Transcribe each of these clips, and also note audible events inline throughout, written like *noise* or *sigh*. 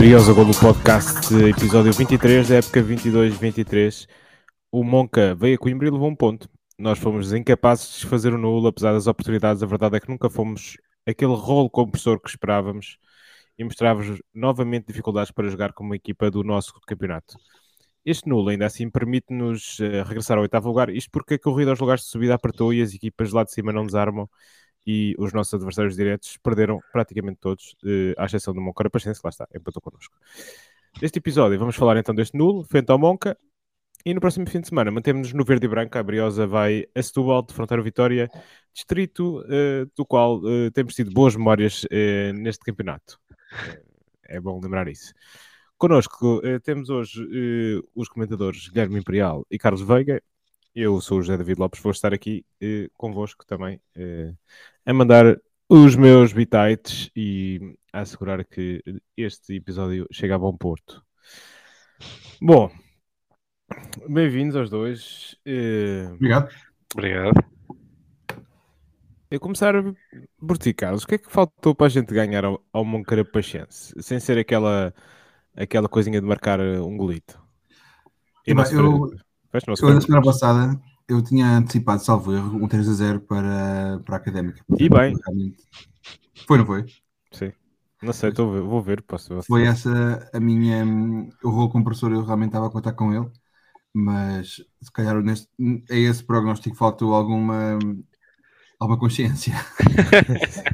Briosa Golo Podcast, episódio 23 da época 22-23. O Monca veio a Coimbra e levou um ponto. Nós fomos incapazes de desfazer o nulo, apesar das oportunidades. A verdade é que nunca fomos aquele rolo compressor que esperávamos e mostrávamos novamente dificuldades para jogar como equipa do nosso campeonato. Este nulo ainda assim permite-nos uh, regressar ao oitavo lugar, isto porque a corrida aos lugares de subida apertou e as equipas lá de cima não desarmam e os nossos adversários diretos perderam praticamente todos, uh, à exceção do Monca Paciência, que lá está, empatou connosco. Neste episódio vamos falar então deste nulo, frente ao Monca, e no próximo fim de semana mantemos-nos no verde e branco. A Briosa vai a Setúbal, de Fronteira Vitória, distrito uh, do qual uh, temos tido boas memórias uh, neste campeonato. é bom lembrar isso. Connosco temos hoje os comentadores Guilherme Imperial e Carlos Veiga. Eu sou o José David Lopes, vou estar aqui convosco também a mandar os meus bitites e a assegurar que este episódio chega a bom porto. Bom, Bem-vindos aos dois. Uh... Obrigado. Obrigado. Eu começar por ti, Carlos. O que é que faltou para a gente ganhar ao, ao Moncarapachense? Sem ser aquela, aquela coisinha de marcar um golito. E eu, eu, eu na semana passada eu tinha antecipado, salvo erro, um 3 a 0 para, para a Académica. E bem. Foi, não foi? Sim. Não sei, tô, vou ver. Posso, Foi essa a minha. O rolo compressor, eu realmente estava a contar com ele mas se calhar neste, a esse prognóstico faltou alguma, alguma consciência.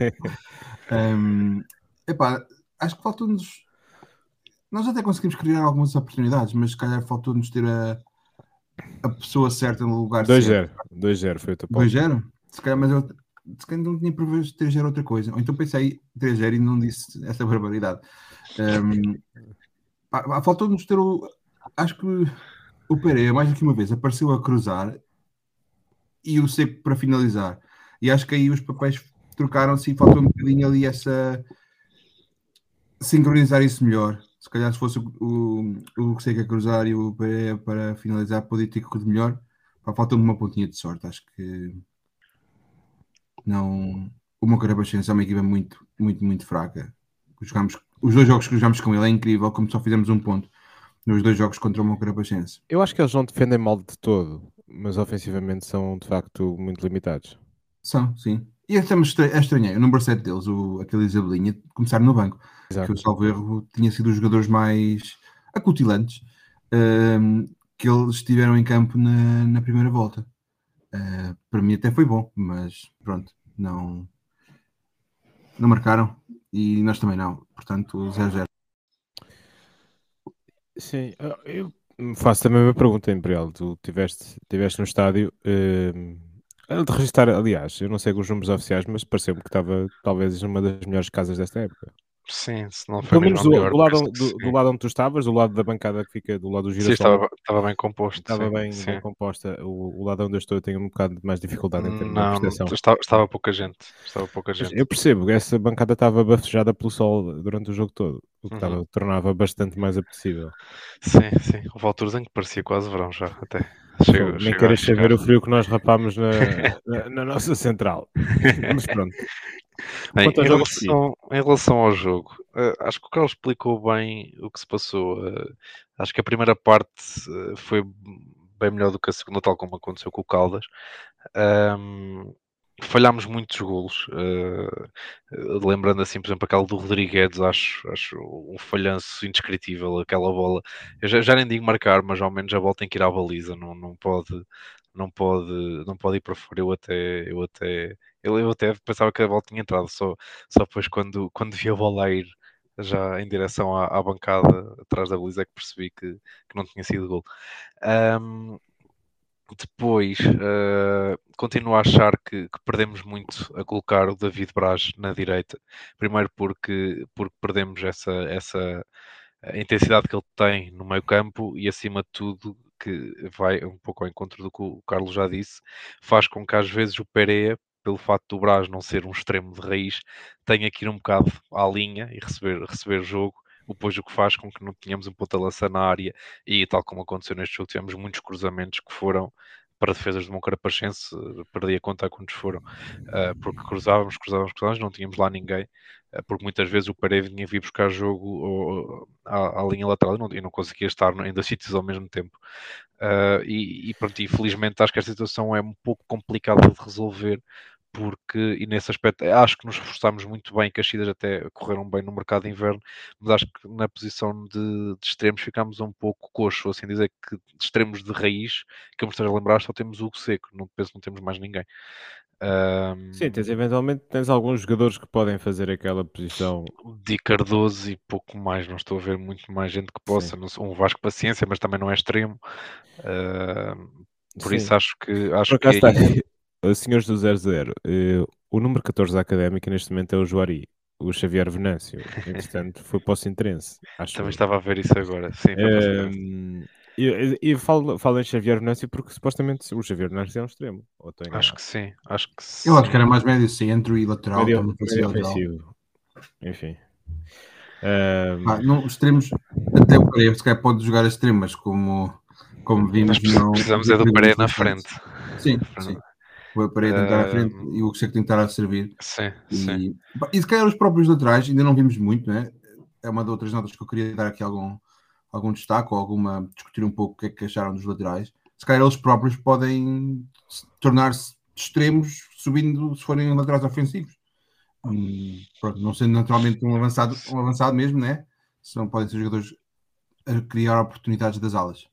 *laughs* um, epá, acho que faltou-nos. Nós até conseguimos criar algumas oportunidades, mas se calhar faltou-nos ter a, a pessoa certa no lugar 2 certo. 2-0 foi o teu 2-0? Se calhar, mas eu se calhar não tinha previsto 3-0 outra coisa. Ou então pensei 3-0 e não disse essa barbaridade. Um, faltou-nos ter o. Acho que o Pereira, mais do que uma vez, apareceu a cruzar e o Seco para finalizar. E acho que aí os papéis trocaram-se e faltou um bocadinho ali essa. sincronizar isso melhor. Se calhar se fosse o, o, o Seco a cruzar e o Pereira para finalizar, podia ter corrido melhor. Faltou-me uma pontinha de sorte. Acho que. Não. O Mocarabachense é uma equipa muito, muito, muito fraca. Jogamos, os dois jogos que jogamos com ele é incrível, como só fizemos um ponto nos dois jogos contra o Moncarapachense. Eu acho que eles não defendem mal de todo, mas ofensivamente são de facto muito limitados. São, sim. E até é estranho, o número 7 deles, o, aquele Isabelinha, começaram no banco. Exato. Que o Salvo Erro tinha sido os jogadores mais acutilantes um, que eles estiveram em campo na, na primeira volta. Uh, para mim até foi bom, mas pronto, não, não marcaram e nós também não. Portanto, 0-0. Sim, ah, eu faço também uma pergunta, Imperial. Tu tiveste, tiveste no estádio uh, de registrar, aliás, eu não sei os números oficiais, mas pareceu-me que estava talvez numa das melhores casas desta época. Sim, se não foi Pelo menos do, do, lado, do, do, lado onde tu estavas, do lado da bancada que fica do lado do girassol. Sim, estava, estava bem composto. Estava sim, bem, sim. bem composta. O, o, lado onde eu estou eu tenho um bocado mais dificuldade em termos não, de prestação. Estava, estava pouca gente. Estava pouca gente. Eu percebo, essa bancada estava bafejada pelo sol durante o jogo todo, o que uhum. estava, tornava bastante mais apetecível. Sim, sim. Houve alturas em que parecia quase verão já, até. Chego, Nem queres saber o frio que nós rapámos na, *laughs* na, na nossa central. Mas pronto. Bem, em, relação, em, relação, ao jogo, uh, acho que o Carlos explicou bem o que se passou. Uh, acho que a primeira parte uh, foi bem melhor do que a segunda, tal como aconteceu com o Caldas. Um, falhámos muitos golos. Uh, lembrando assim, por exemplo, aquela do Rodrigues, acho, acho um falhanço indescritível, aquela bola. Eu já, já, nem digo marcar, mas ao menos a bola tem que ir à baliza, não, não pode. Não pode, não pode ir para fora. Eu até, eu até, eu, eu até pensava que a bola tinha entrado, só, só depois quando, quando vi a bola ir já em direção à, à bancada atrás da baliza é que percebi que, que não tinha sido gol. Um, depois, uh, continuo a achar que, que, perdemos muito a colocar o David Braz na direita. Primeiro porque, porque perdemos essa, essa intensidade que ele tem no meio campo e, acima de tudo, que vai um pouco ao encontro do que o Carlos já disse, faz com que às vezes o Pereira, pelo facto do Braz não ser um extremo de raiz, tenha que ir um bocado à linha e receber, receber jogo depois o que faz com que não tenhamos um ponta-lança na área e tal como aconteceu neste jogo, tivemos muitos cruzamentos que foram para defesas do Moncarapachense, perdi a conta a quantos foram, uh, porque cruzávamos, cruzávamos, cruzávamos, não tínhamos lá ninguém, uh, porque muitas vezes o Pereira vinha vir buscar jogo à, à, linha lateral e não, não conseguia estar em dois *laughs* sítios ao mesmo tempo. Uh, e, e pronto, infelizmente acho que esta situação é um pouco complicada de resolver, porque, e nesse aspecto, acho que nos reforçámos muito bem, que as saídas até correram bem no mercado de inverno, mas acho que na posição de, de extremos ficámos um pouco coxo, assim dizer que de extremos de raiz, que eu me esteja a lembrar, só temos o Seco, não penso que não temos mais ninguém. Um... Sim, tens, eventualmente tens alguns jogadores que podem fazer aquela posição. Di Cardoso e pouco mais, não estou a ver muito mais gente que possa. Não, um Vasco Paciência, mas também não é extremo. Uh, por Sim. isso acho que. Acho que está. Senhores do 00, uh, eh, o número 14 da académica neste momento é o Juari, o Xavier Venâncio. Entretanto, foi para o Sintrense. Também estava a ver isso agora. Sim, uh, e, e falo, falo em Xavier Venâncio porque supostamente o Xavier Venâncio é um extremo. acho que sim, acho que sim. Eu acho que era mais médio centro e lateral. Médio, médio ofensivo. Enfim. Um... Ah, não, extremos, até o Pereira se calhar pode jogar extremas como, como vimos. Nós precisamos é do Pereira na frente. Sim, sim o Pereira tentar à frente e o Seco tentar a servir. Sim, e, sim. E se calhar os próprios laterais, ainda não vimos muito, né? É uma das outras notas que eu queria dar aqui algum, algum destaque ou alguma discutir um pouco o que é que acharam dos laterais. Se calhar eles próprios podem tornar-se extremos subindo se forem laterais ofensivos. Hum, pronto, não sendo naturalmente um avançado, um avançado mesmo, né? Se não podem ser jogadores a criar oportunidades das alas.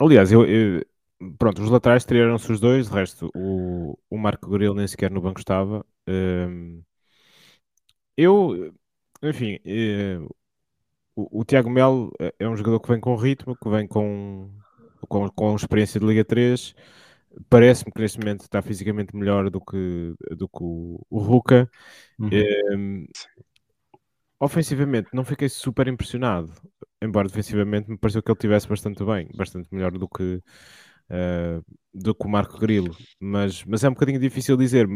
Aliás, eu, eu, pronto, os laterais tiraram-se os dois, de resto, o, o Marco Grilo nem sequer no banco estava. Um, eu, enfim, uh, o, o, Tiago Melo é um jogador que vem com ritmo, que vem com, com, com experiência de Liga 3. Parece-me que neste momento está fisicamente melhor do que, do que o, o Ruka. Uhum. Um, ofensivamente, não fiquei super impressionado, embora defensivamente me pareceu que ele tivesse bastante bem, bastante melhor do que uh, do que o Marco Grilo, mas, mas é um bocadinho difícil dizer,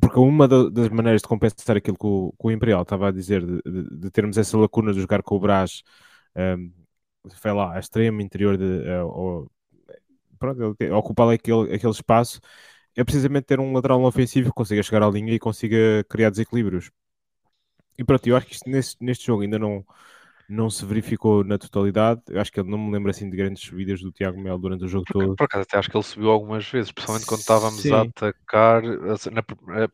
porque uma das maneiras de compensar aquilo que o, que o Imperial estava a dizer, de, de, termos essa lacuna de jogar com o Brás, um, foi lá, a extremo interior de. Uh, ou, pronto, ocupar aquele, aquele espaço, é precisamente ter um lateral ofensivo que consiga chegar à linha e consiga criar desequilíbrios. E pronto, eu acho que isto, neste jogo ainda não, não se verificou na totalidade. Eu acho que ele não me lembra assim de grandes subidas do Tiago Melo durante o jogo Porque, todo. Por acaso, até acho que ele subiu algumas vezes, principalmente quando estávamos sim. a atacar assim, na, eh,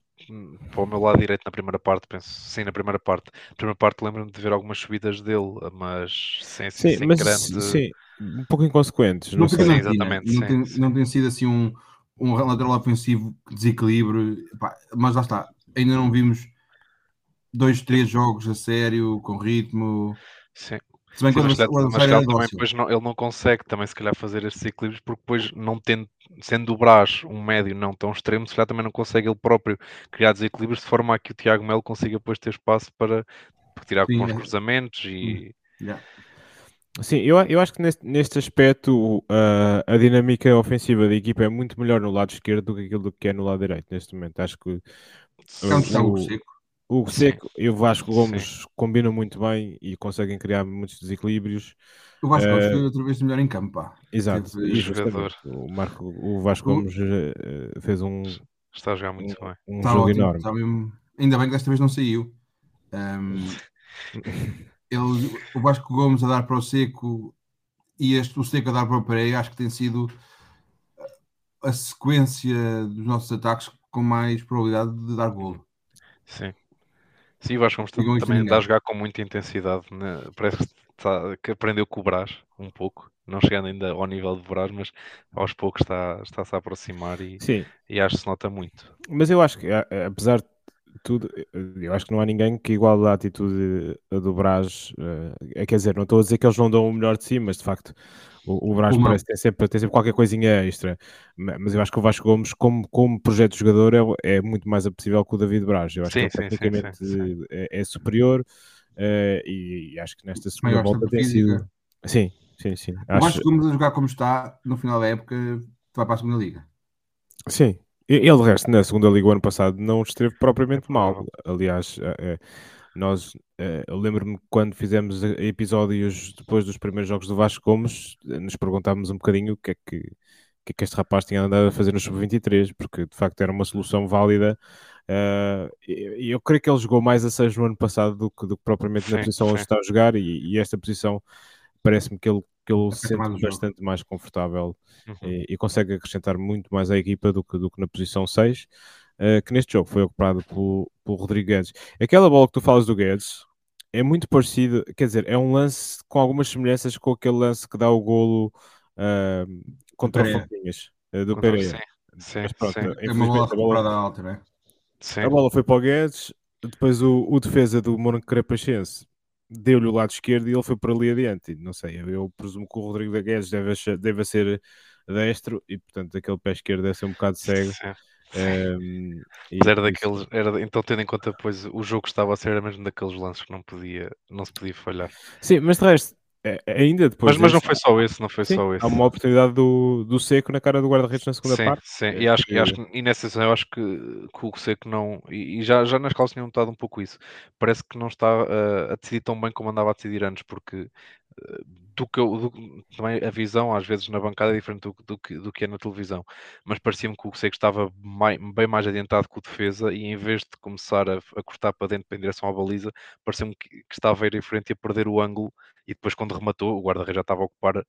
para o meu lado direito na primeira parte, penso, sim, na primeira parte. Na primeira parte lembro-me de ver algumas subidas dele, mas sem, sim, sem mas, grande. Sim, um pouco inconsequentes. Não, não sei. Sim, exatamente. Não, tem, não tem sido assim um, um lateral ofensivo desequilíbrio, mas lá está, ainda não vimos dois, três jogos a sério, com ritmo. Sim. Se bem que mas, mas ele, também, depois não, ele não consegue também se calhar fazer estes equilíbrios porque depois não tendo, sendo o Brás um médio não tão extremo, se calhar também não consegue ele próprio criar desequilíbrios de forma a que o Tiago Melo consiga depois ter espaço para, tirar Sim, bons é. cruzamentos e... Yeah. Sim, eu, eu acho que neste, neste aspecto uh, a dinâmica ofensiva da equipa é muito melhor no lado esquerdo do que aquilo que é no lado direito neste momento. Acho que é um o. O Seco e o Vasco Gomes Sim. combinam muito bem e conseguem criar muitos desequilíbrios. O Vasco Gomes uh, foi outra vez melhor em campo, pá. Exato. E jogador. O, Marco, o Vasco o... Gomes uh, fez um. Está a jogar muito um, bem. Um está jogo ótimo, enorme. Está mesmo... Ainda bem que desta vez não saiu. Um, *laughs* ele, o Vasco Gomes a dar para o Seco e este, o Seco a dar para o Pereira, acho que tem sido a sequência dos nossos ataques com mais probabilidade de dar golo. Sim. Sim, o Vasco Gomes também, está a jogar com muita intensidade. Né? Parece que, está, que aprendeu com o Brás um pouco. Não chegando ainda ao nível de Brás, mas aos poucos está, está-se a aproximar e, Sim. e acho que se nota muito. Mas eu acho que, apesar de tudo, eu acho que não há ninguém que iguale a atitude do Brás. É, quer dizer, não estou a dizer que eles não dão o melhor de si, mas de facto o, o Brás parece ter sempre, tem sempre qualquer coisinha extra, mas eu acho que o Vasco Gomes, como, como projeto de jogador, é, é muito mais apetecível que o David Braz. Eu acho sim, que ele tecnicamente é, é, superior uh, e, e, acho que nesta segunda volta tem sido. Sim, sim, sim. O Vasco Gomes a jogar como está no final da época vai para a segunda liga. Sim, ele, de resto, na segunda liga o ano passado não esteve propriamente mal. Aliás, é, nós, uh, eu lembro-me quando fizemos episódios depois dos primeiros jogos do Vasco Gomes, nos perguntávamos um bocadinho o que é que, que, que este rapaz tinha andado a fazer no sub-23, porque de facto era uma solução válida. Uh, e eu creio que ele jogou mais a 6 no ano passado do que, do que propriamente sim, na posição sim. onde está a jogar, e, e esta posição parece-me que ele, que ele se sente mais bastante mais confortável uhum. e, e, consegue acrescentar muito mais à equipa do que, do que na posição 6, uh, ah, que neste jogo foi ocupado pelo, pelo Rodrigo Guedes. Aquela bola que tu falas do Guedes é muito parecido, quer dizer, é um lance com algumas semelhanças com aquele lance que dá o golo uh, contra o Foquinhas, uh, do Pereira. Sim, Mas pronto, sim. É uma bola, a bola, alta, né? Sim. a bola foi para o Guedes, depois o, o defesa do Monaco Carapachense deu-lhe o lado esquerdo e ele foi por ali adiante. Não sei, eu presumo que o Rodrigo da Guedes deve, deve ser destro e, portanto, aquele pé esquerdo deve ser um bocado cego. Sim. Um, Mas era daqueles, era, então tendo em conta depois o jogo que estava a ser era mesmo daqueles lances que não podia, não se podia falhar. Sim, mas de resto, é, é, ainda depois. Mas, mas não foi só esse, não foi sim, só esse. Há uma oportunidade do, do Seco na cara do guarda-redes na segunda sim, parte. Sim, e, acho, e, acho e nessa sessão eu acho que, que o Seco não. E, e já, já nas calças tinham notado um pouco isso. Parece que não está uh, a decidir tão bem como andava a decidir antes, porque do que eu, do, também a visão às vezes na bancada é diferente do, do, que, do que é na televisão, mas parecia-me que o Seco estava mais, bem mais adiantado que o defesa e em vez de começar a, a cortar para dentro para em direção à baliza, parecia-me que, que, estava a ir em frente e a perder o ângulo e depois quando rematou o guarda-redes já estava a ocupar uh,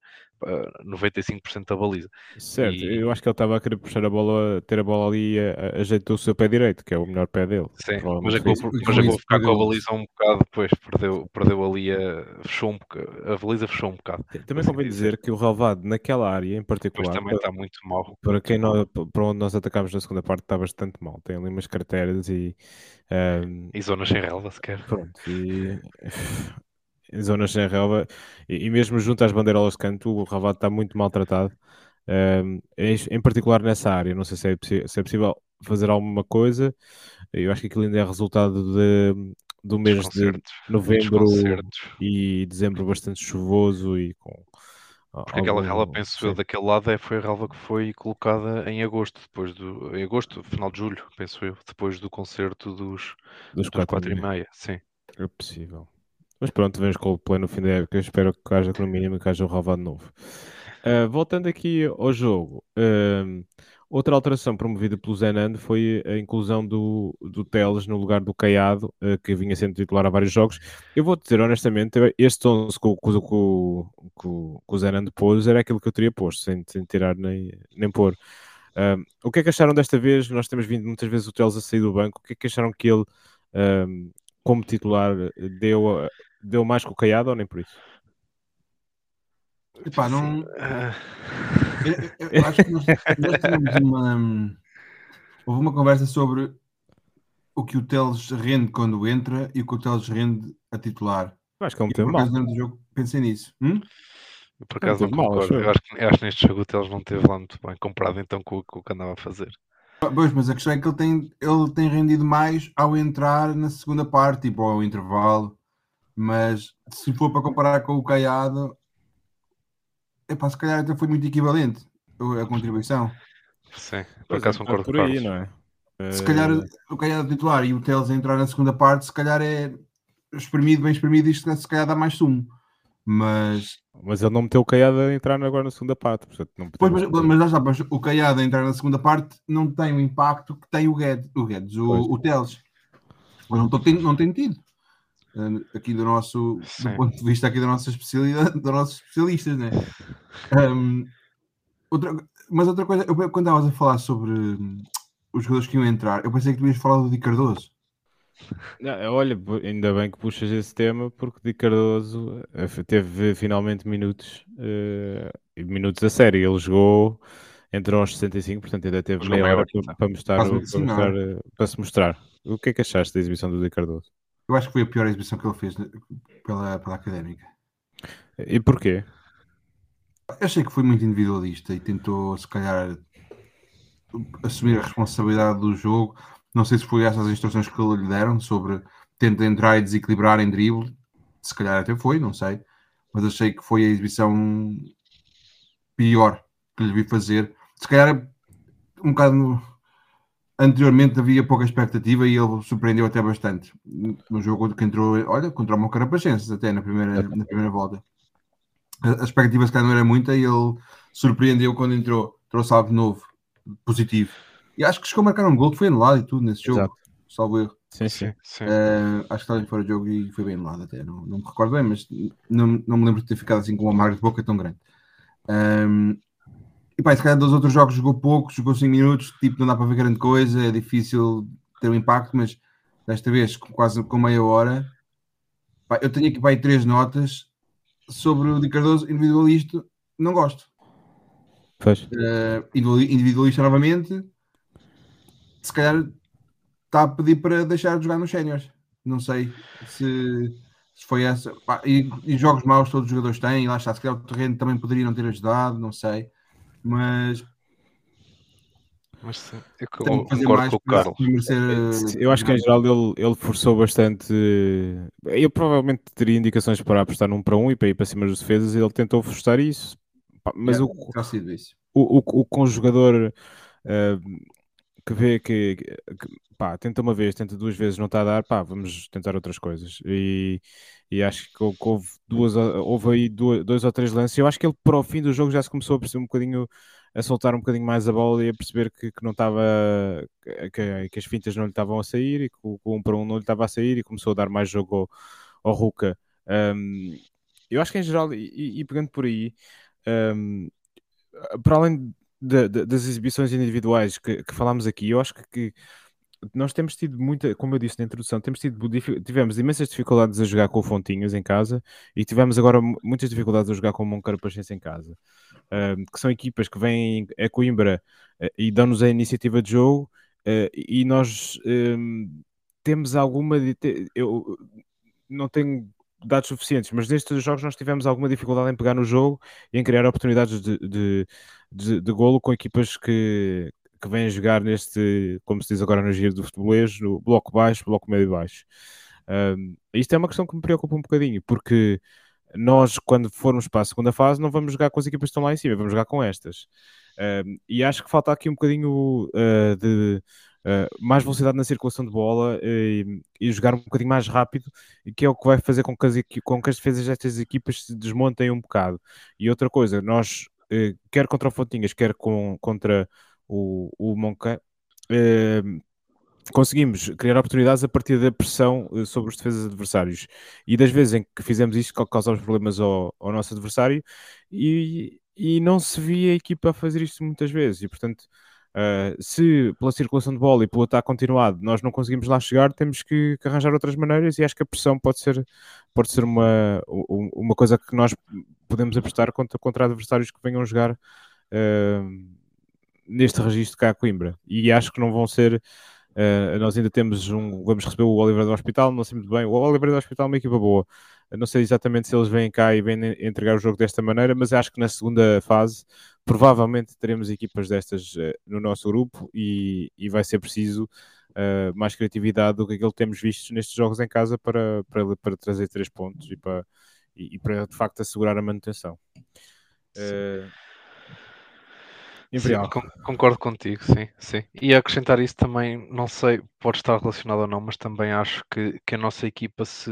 eh, 95% da baliza. Certo, e... eu acho que ele estava a querer puxar a bola, ter a bola ali e ajeitou o seu pé direito, que é o melhor pé dele. Sim, mas acabou, mas acabou ficar com a baliza um bocado depois, perdeu, perdeu ali a, fechou um bocado, a baliza fechou um bocado. Também convém dizer que o relevado naquela área em particular também está muito mal. Para, quem nós, para onde nós atacámos na segunda parte está bastante mal. Tem ali umas carteiras e um, e zonas sem relva sequer. Pronto, e zonas sem relva, e, e, mesmo junto às bandeirolas de canto, o relvado está muito maltratado, um, em, em, particular nessa área. Não sei se é, se é, possível fazer alguma coisa. Eu acho que aquilo ainda é resultado de, do mês de novembro e dezembro bastante chuvoso e com. Porque algum... aquela relva, penso eu, daquele lado é, foi a relva que foi colocada em agosto, depois do. Em agosto, final de julho, penso eu, depois do concerto dos, dos, dos quatro, quatro e meia. Sim. É possível. Mas pronto, vemos com o play no fim da época. Eu espero que haja, no mínimo, que haja um relvado novo. Uh, voltando aqui ao jogo, uh, outra alteração promovida pelo Zenando foi a inclusão do, do Teles no lugar do Caiado, uh, que vinha sendo titular a vários jogos. Eu vou dizer honestamente, este 11 que, que, que, que o Zenando pôs era aquilo que eu teria posto, sem, sem tirar nem, nem pôr. o que é que acharam desta vez? Nós temos vindo muitas vezes o Teles a sair do banco. O que é que acharam que ele, como titular, deu deu mais que o Caiado ou nem por isso? Epá, não. Eu, eu, acho que nós, nós tivemos uma. Houve uma conversa sobre o que o Teles rende quando entra e o que o Teles rende a titular. Acho que é um tema mal. do jogo pensei nisso. Hum? por acaso não, não mal, eu acho, que, eu acho que neste jogo o Teles não teve lá muito bem comparado então com, com o que andava a fazer. Pois, mas a questão é que ele tem, ele tem rendido mais ao entrar na segunda parte, tipo ao intervalo. Mas se for para comparar com o Caiado, epá, se calhar até foi muito equivalente a contribuição. Sim, por acaso é, concordo por aí, não é? Se calhar eh, o Caiado titular e o Teles entrar na segunda parte, se calhar é espremido, bem espremido, isto se calhar dá mais sumo. Mas... mas ele não meteu o Caiado a entrar agora na segunda parte. Portanto, não pois, mas, mas, já sabes, o Caiado a entrar na segunda parte não tem o impacto que tem o Guedes, o, Guedes, o, o Teles. Não, tô, não tem tido. Eh, aqui do nosso do ponto de vista aqui da nossa especialidade, *laughs* dos nossos especialistas, né? Um, outra, mas outra coisa, eu, quando estavas a falar sobre hum, os jogadores que iam entrar, eu pensei que tu ias falar do Di Cardoso. Não, olha, ainda bem que puxas esse tema, porque Di Cardoso eh, teve finalmente minutos, uh, minutos a sério. Ele jogou, entrou aos 65, portanto ainda teve meia hora para, para, mostrar, para, mostrar, para, se mostrar. O que é que achaste da exibição do Di Cardoso? Eu acho que foi a pior exibição que ele fez né, pela, pela académica. E porquê? Eu achei que foi muito individualista e tentou, se calhar, assumir a responsabilidade do jogo. Não sei se foi essas as instruções que lhe deram sobre tenta entrar e desequilibrar em drible. Se calhar até foi, não sei. Mas achei que foi a exibição pior que lhe vi fazer. Se calhar um bocado anteriormente havia pouca expectativa e ele surpreendeu até bastante no jogo que entrou, olha, contra o Moncarapachenses até na primeira, na primeira volta. A, a expectativa se calhar não era muita e ele surpreendeu quando entrou. trouxe algo novo, positivo. E acho que chegou a marcar um gol que foi anulado e tudo nesse jogo, Exato. salvo erro. Sim, sim. sim. Uh, acho que estava fora de jogo e foi bem anulado até, não, não me recordo bem, mas não, não me lembro de ter ficado assim com uma marca de boca tão grande. Um, e pá, se calhar dos outros jogos jogou pouco, jogou 5 minutos, tipo, não dá para ver grande coisa, é difícil ter um impacto, mas desta vez, quase com meia hora, pá, eu tenho aqui pá, três notas sobre o Di Cardoso individualista, não gosto. Pois. Uh, individualista novamente, se calhar está a pedir para deixar de jogar nos séniores. Não sei se, se foi essa. Pá, e, e, jogos maus todos os jogadores têm, lá está, se calhar o terreno também poderia não ter ajudado, não sei. Mas mas sim, eu concordo com o Carlos. Eh, eu acho que em geral ele, ele forçou bastante. Eu provavelmente teria indicações para apostar num para um e para ir para cima dos defesas e ele tentou forçar isso. Mas é, o, o, o, o conjugador uh, que vê que, que, pá, tenta uma vez, tenta duas vezes, não está a dar, pá, vamos tentar outras coisas. E, e acho que houve duas, houve aí dois, dois ou três lances. Eu acho que ele para o fim do jogo já se começou a perceber um bocadinho a soltar um bocadinho mais a bola e a perceber que, que não estava que, que, as fintas não lhe estavam a sair e que o, um para um não lhe estava a sair e começou a dar mais jogo ao, ao Ruka. Um, eu acho que em geral, e, e pegando por aí, um, para além de, de, das exibições individuais que, que falámos aqui, eu acho que nós temos tido muita, como eu disse na introdução, temos tido, tivemos imensas dificuldades a jogar com o Fontinhas em casa e tivemos agora muitas dificuldades a jogar com o Moncarapachense em casa, uh, que são equipas que vêm a Coimbra uh, e dão-nos a iniciativa de jogo uh, e nós temos alguma, eu não tenho dados suficientes, mas nestes jogos nós tivemos alguma dificuldade em pegar no jogo e em criar oportunidades de, de, de, de golo com equipas que, que vêm jogar neste, como se diz agora no giro do futebolês, no bloco baixo, bloco médio baixo. Um, isto é uma questão que me preocupa um bocadinho, porque nós, quando formos para a segunda fase, não vamos jogar com as equipas que estão lá em cima, vamos jogar com estas. Um, e acho que falta aqui um bocadinho uh, de uh, mais velocidade na circulação de bola e, e, jogar um bocadinho mais rápido, que é o que vai fazer com que as, com que as defesas destas equipas se desmontem um bocado. E outra coisa, nós, uh, quer contra o Fontinhas, quer com, contra o, o Monca, eh, conseguimos criar oportunidades a partir da pressão eh, sobre os defesas adversários. E das vezes em que fizemos isso, causamos problemas ao, ao nosso adversário e, e não se via a equipa a fazer isto muitas vezes. E portanto, uh, se pela circulação de bola e pelo ataque continuado nós não conseguimos lá chegar, temos que, que, arranjar outras maneiras. E acho que a pressão pode ser, pode ser uma, uma coisa que nós podemos apostar contra, contra adversários que venham jogar. Uh, neste registro cá a Coimbra. E acho que não vão ser. Uh, nós ainda temos um. Vamos receber o Oliver do Hospital, não sei muito bem. O Oliver do Hospital é uma equipa boa. Eu não sei exatamente se eles vêm cá e vêm entregar o jogo desta maneira, mas acho que na segunda fase provavelmente teremos equipas destas uh, no nosso grupo e, e vai ser preciso uh, mais criatividade do que aquilo que temos visto nestes jogos em casa para, para, para trazer três pontos e para, e, e para de facto assegurar a manutenção. Uh, Sim, concordo contigo, sim, sim. E acrescentar isso também, não sei, pode estar relacionado ou não, mas também acho que, que a nossa equipa se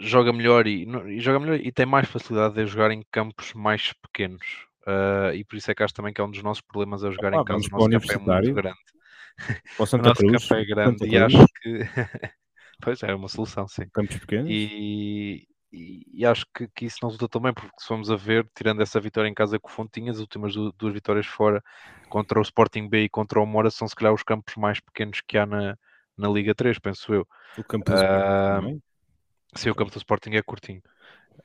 joga melhor e, e joga melhor e tem mais facilidade de jogar em campos mais pequenos. Uh, e por isso é que acho também que é um dos nossos problemas a jogar ah, em campos. O nosso campo é muito grande. *laughs* O, nosso Cruz, campo é grande e acho que *laughs* pois é uma solução, sim. Campos pequenos. E, e, acho que, que, isso não resulta também, porque se formos a ver, tirando essa vitória em casa com o Fontinhas, as últimas duas, duas vitórias fora contra o Sporting B e contra o Mora são se calhar os campos mais pequenos que há na, na Liga 3, penso eu. O campo do uh, Sporting Sim, o campo do Sporting é curtinho.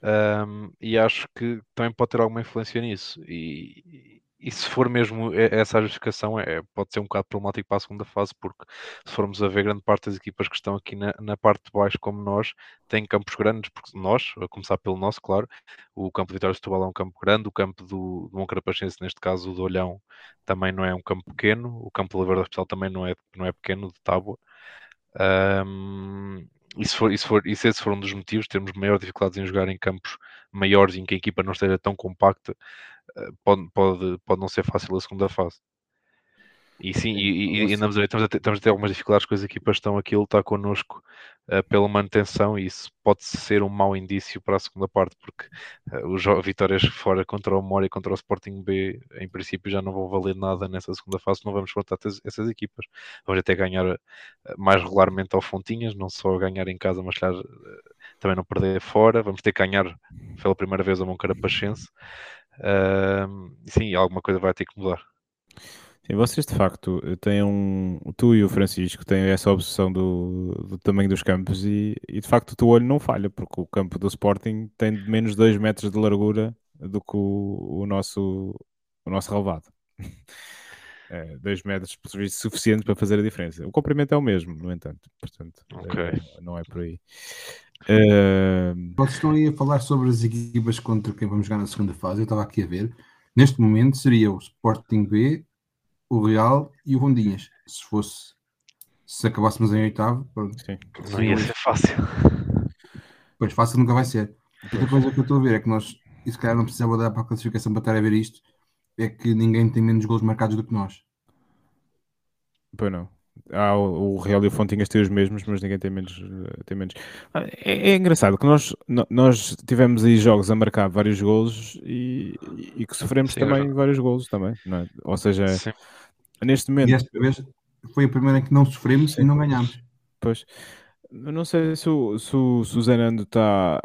Um, e acho que também pode ter alguma influência nisso. E, e se for mesmo essa a justificação, é, pode ser um bocado problemático para a segunda fase, porque se formos a ver grande parte das equipas que estão aqui na, na parte de baixo, como nós, têm campos grandes, porque nós, a começar pelo nosso, claro, o campo de Vitória de Setúbal é um campo grande, o campo do, do Moncarapachense, neste caso o do Olhão, também não é um campo pequeno, o campo do Oliveira Hospital também não é, não é pequeno, de tábua. Um, e se, for, e, se for, e se esse for um dos motivos, termos maior dificuldades em jogar em campos maiores em que a equipa não esteja tão compacta, pode, pode, pode não ser fácil a segunda fase. E sim, e, e, andamos a ver, estamos a, ter, estamos a ter algumas dificuldades com as equipas que estão aqui a lutar connosco uh, pela manutenção e isso pode ser um mau indício para a segunda parte, porque uh, os vitórias fora contra o Mora e contra o Sporting B, em princípio, já não vão valer nada nessa segunda fase, não vamos contar essas equipas. Vamos até ganhar uh, mais regularmente ao Fontinhas, não só ganhar em casa, mas claro, também não perder fora. Vamos ter que ganhar pela primeira vez ao Moncarapachense. Uh, sim, alguma coisa vai ter que mudar. Sim, vocês de facto têm um. Tu e o Francisco têm essa obsessão do, do tamanho dos campos e, e, de facto o teu olho não falha, porque o campo do Sporting tem de menos 2 metros de largura do que o, o nosso, o nosso relevado. 2 *laughs* é, metros por serviço suficiente para fazer a diferença. O comprimento é o mesmo, no entanto, portanto, okay. é, não é por aí. Uh... Vocês estão aí a falar sobre as equipas contra quem vamos jogar na segunda fase. Eu estava aqui a ver. Neste momento seria o Sporting B, o Real e o Rondinhas. Se fosse, se acabássemos em oitavo, pronto. Sim. Não ia ser fácil. Pois fácil nunca vai ser. Outra coisa que eu estou a ver é que nós, e se calhar não precisava dar para a classificação para estar a ver isto, é que ninguém tem menos gols marcados do que nós. Pois não. Ah, o Real e o Fontinhas têm os mesmos, mas ninguém tem menos. Tem menos. Ah, é, é, engraçado que nós, nós tivemos aí jogos a marcar vários golos e, e que sofremos Sim, também vários golos também, é? Ou seja, Sim. Neste momento. E esta vez foi a primeira em que não sofremos Sim. e não ganhámos. Pois. Eu não sei se o, se o, se o Zenando está.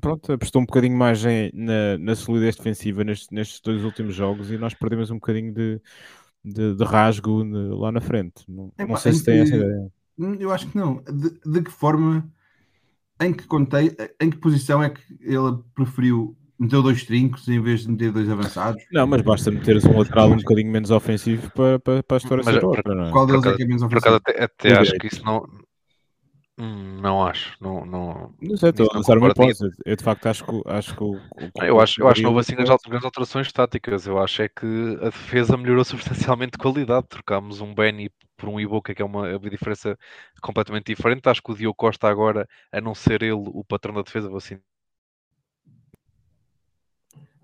Pronto, apostou um bocadinho mais em, na, na solidez defensiva nestes, nestes dois últimos jogos e nós perdemos um bocadinho de, de, de rasgo lá na frente. Não, é, não sei se tem essa ideia. Hum, eu acho que não. De, de que forma, em que contei, em que posição é que ele preferiu meteu dois trincos em vez de meter dois avançados. Não, mas basta meteres um lateral um bocadinho menos ofensivo para, para, para a história mas, ser outra, não é? Qual deles é que é menos ofensivo? Por acaso, até, até acho que isso não, não acho, não, não, não sei, estou a lançar uma hipótese. Eu de facto acho que, acho que o, o, eu acho, eu acho que não houve assim grandes alterações táticas. Eu acho é que a defesa melhorou *laughs* substancialmente de qualidade. Trocámos um Benny por um Iboca, que é uma, é uma diferença completamente diferente. Acho que o Diogo Costa agora, a não ser ele o patrão da defesa, vou assim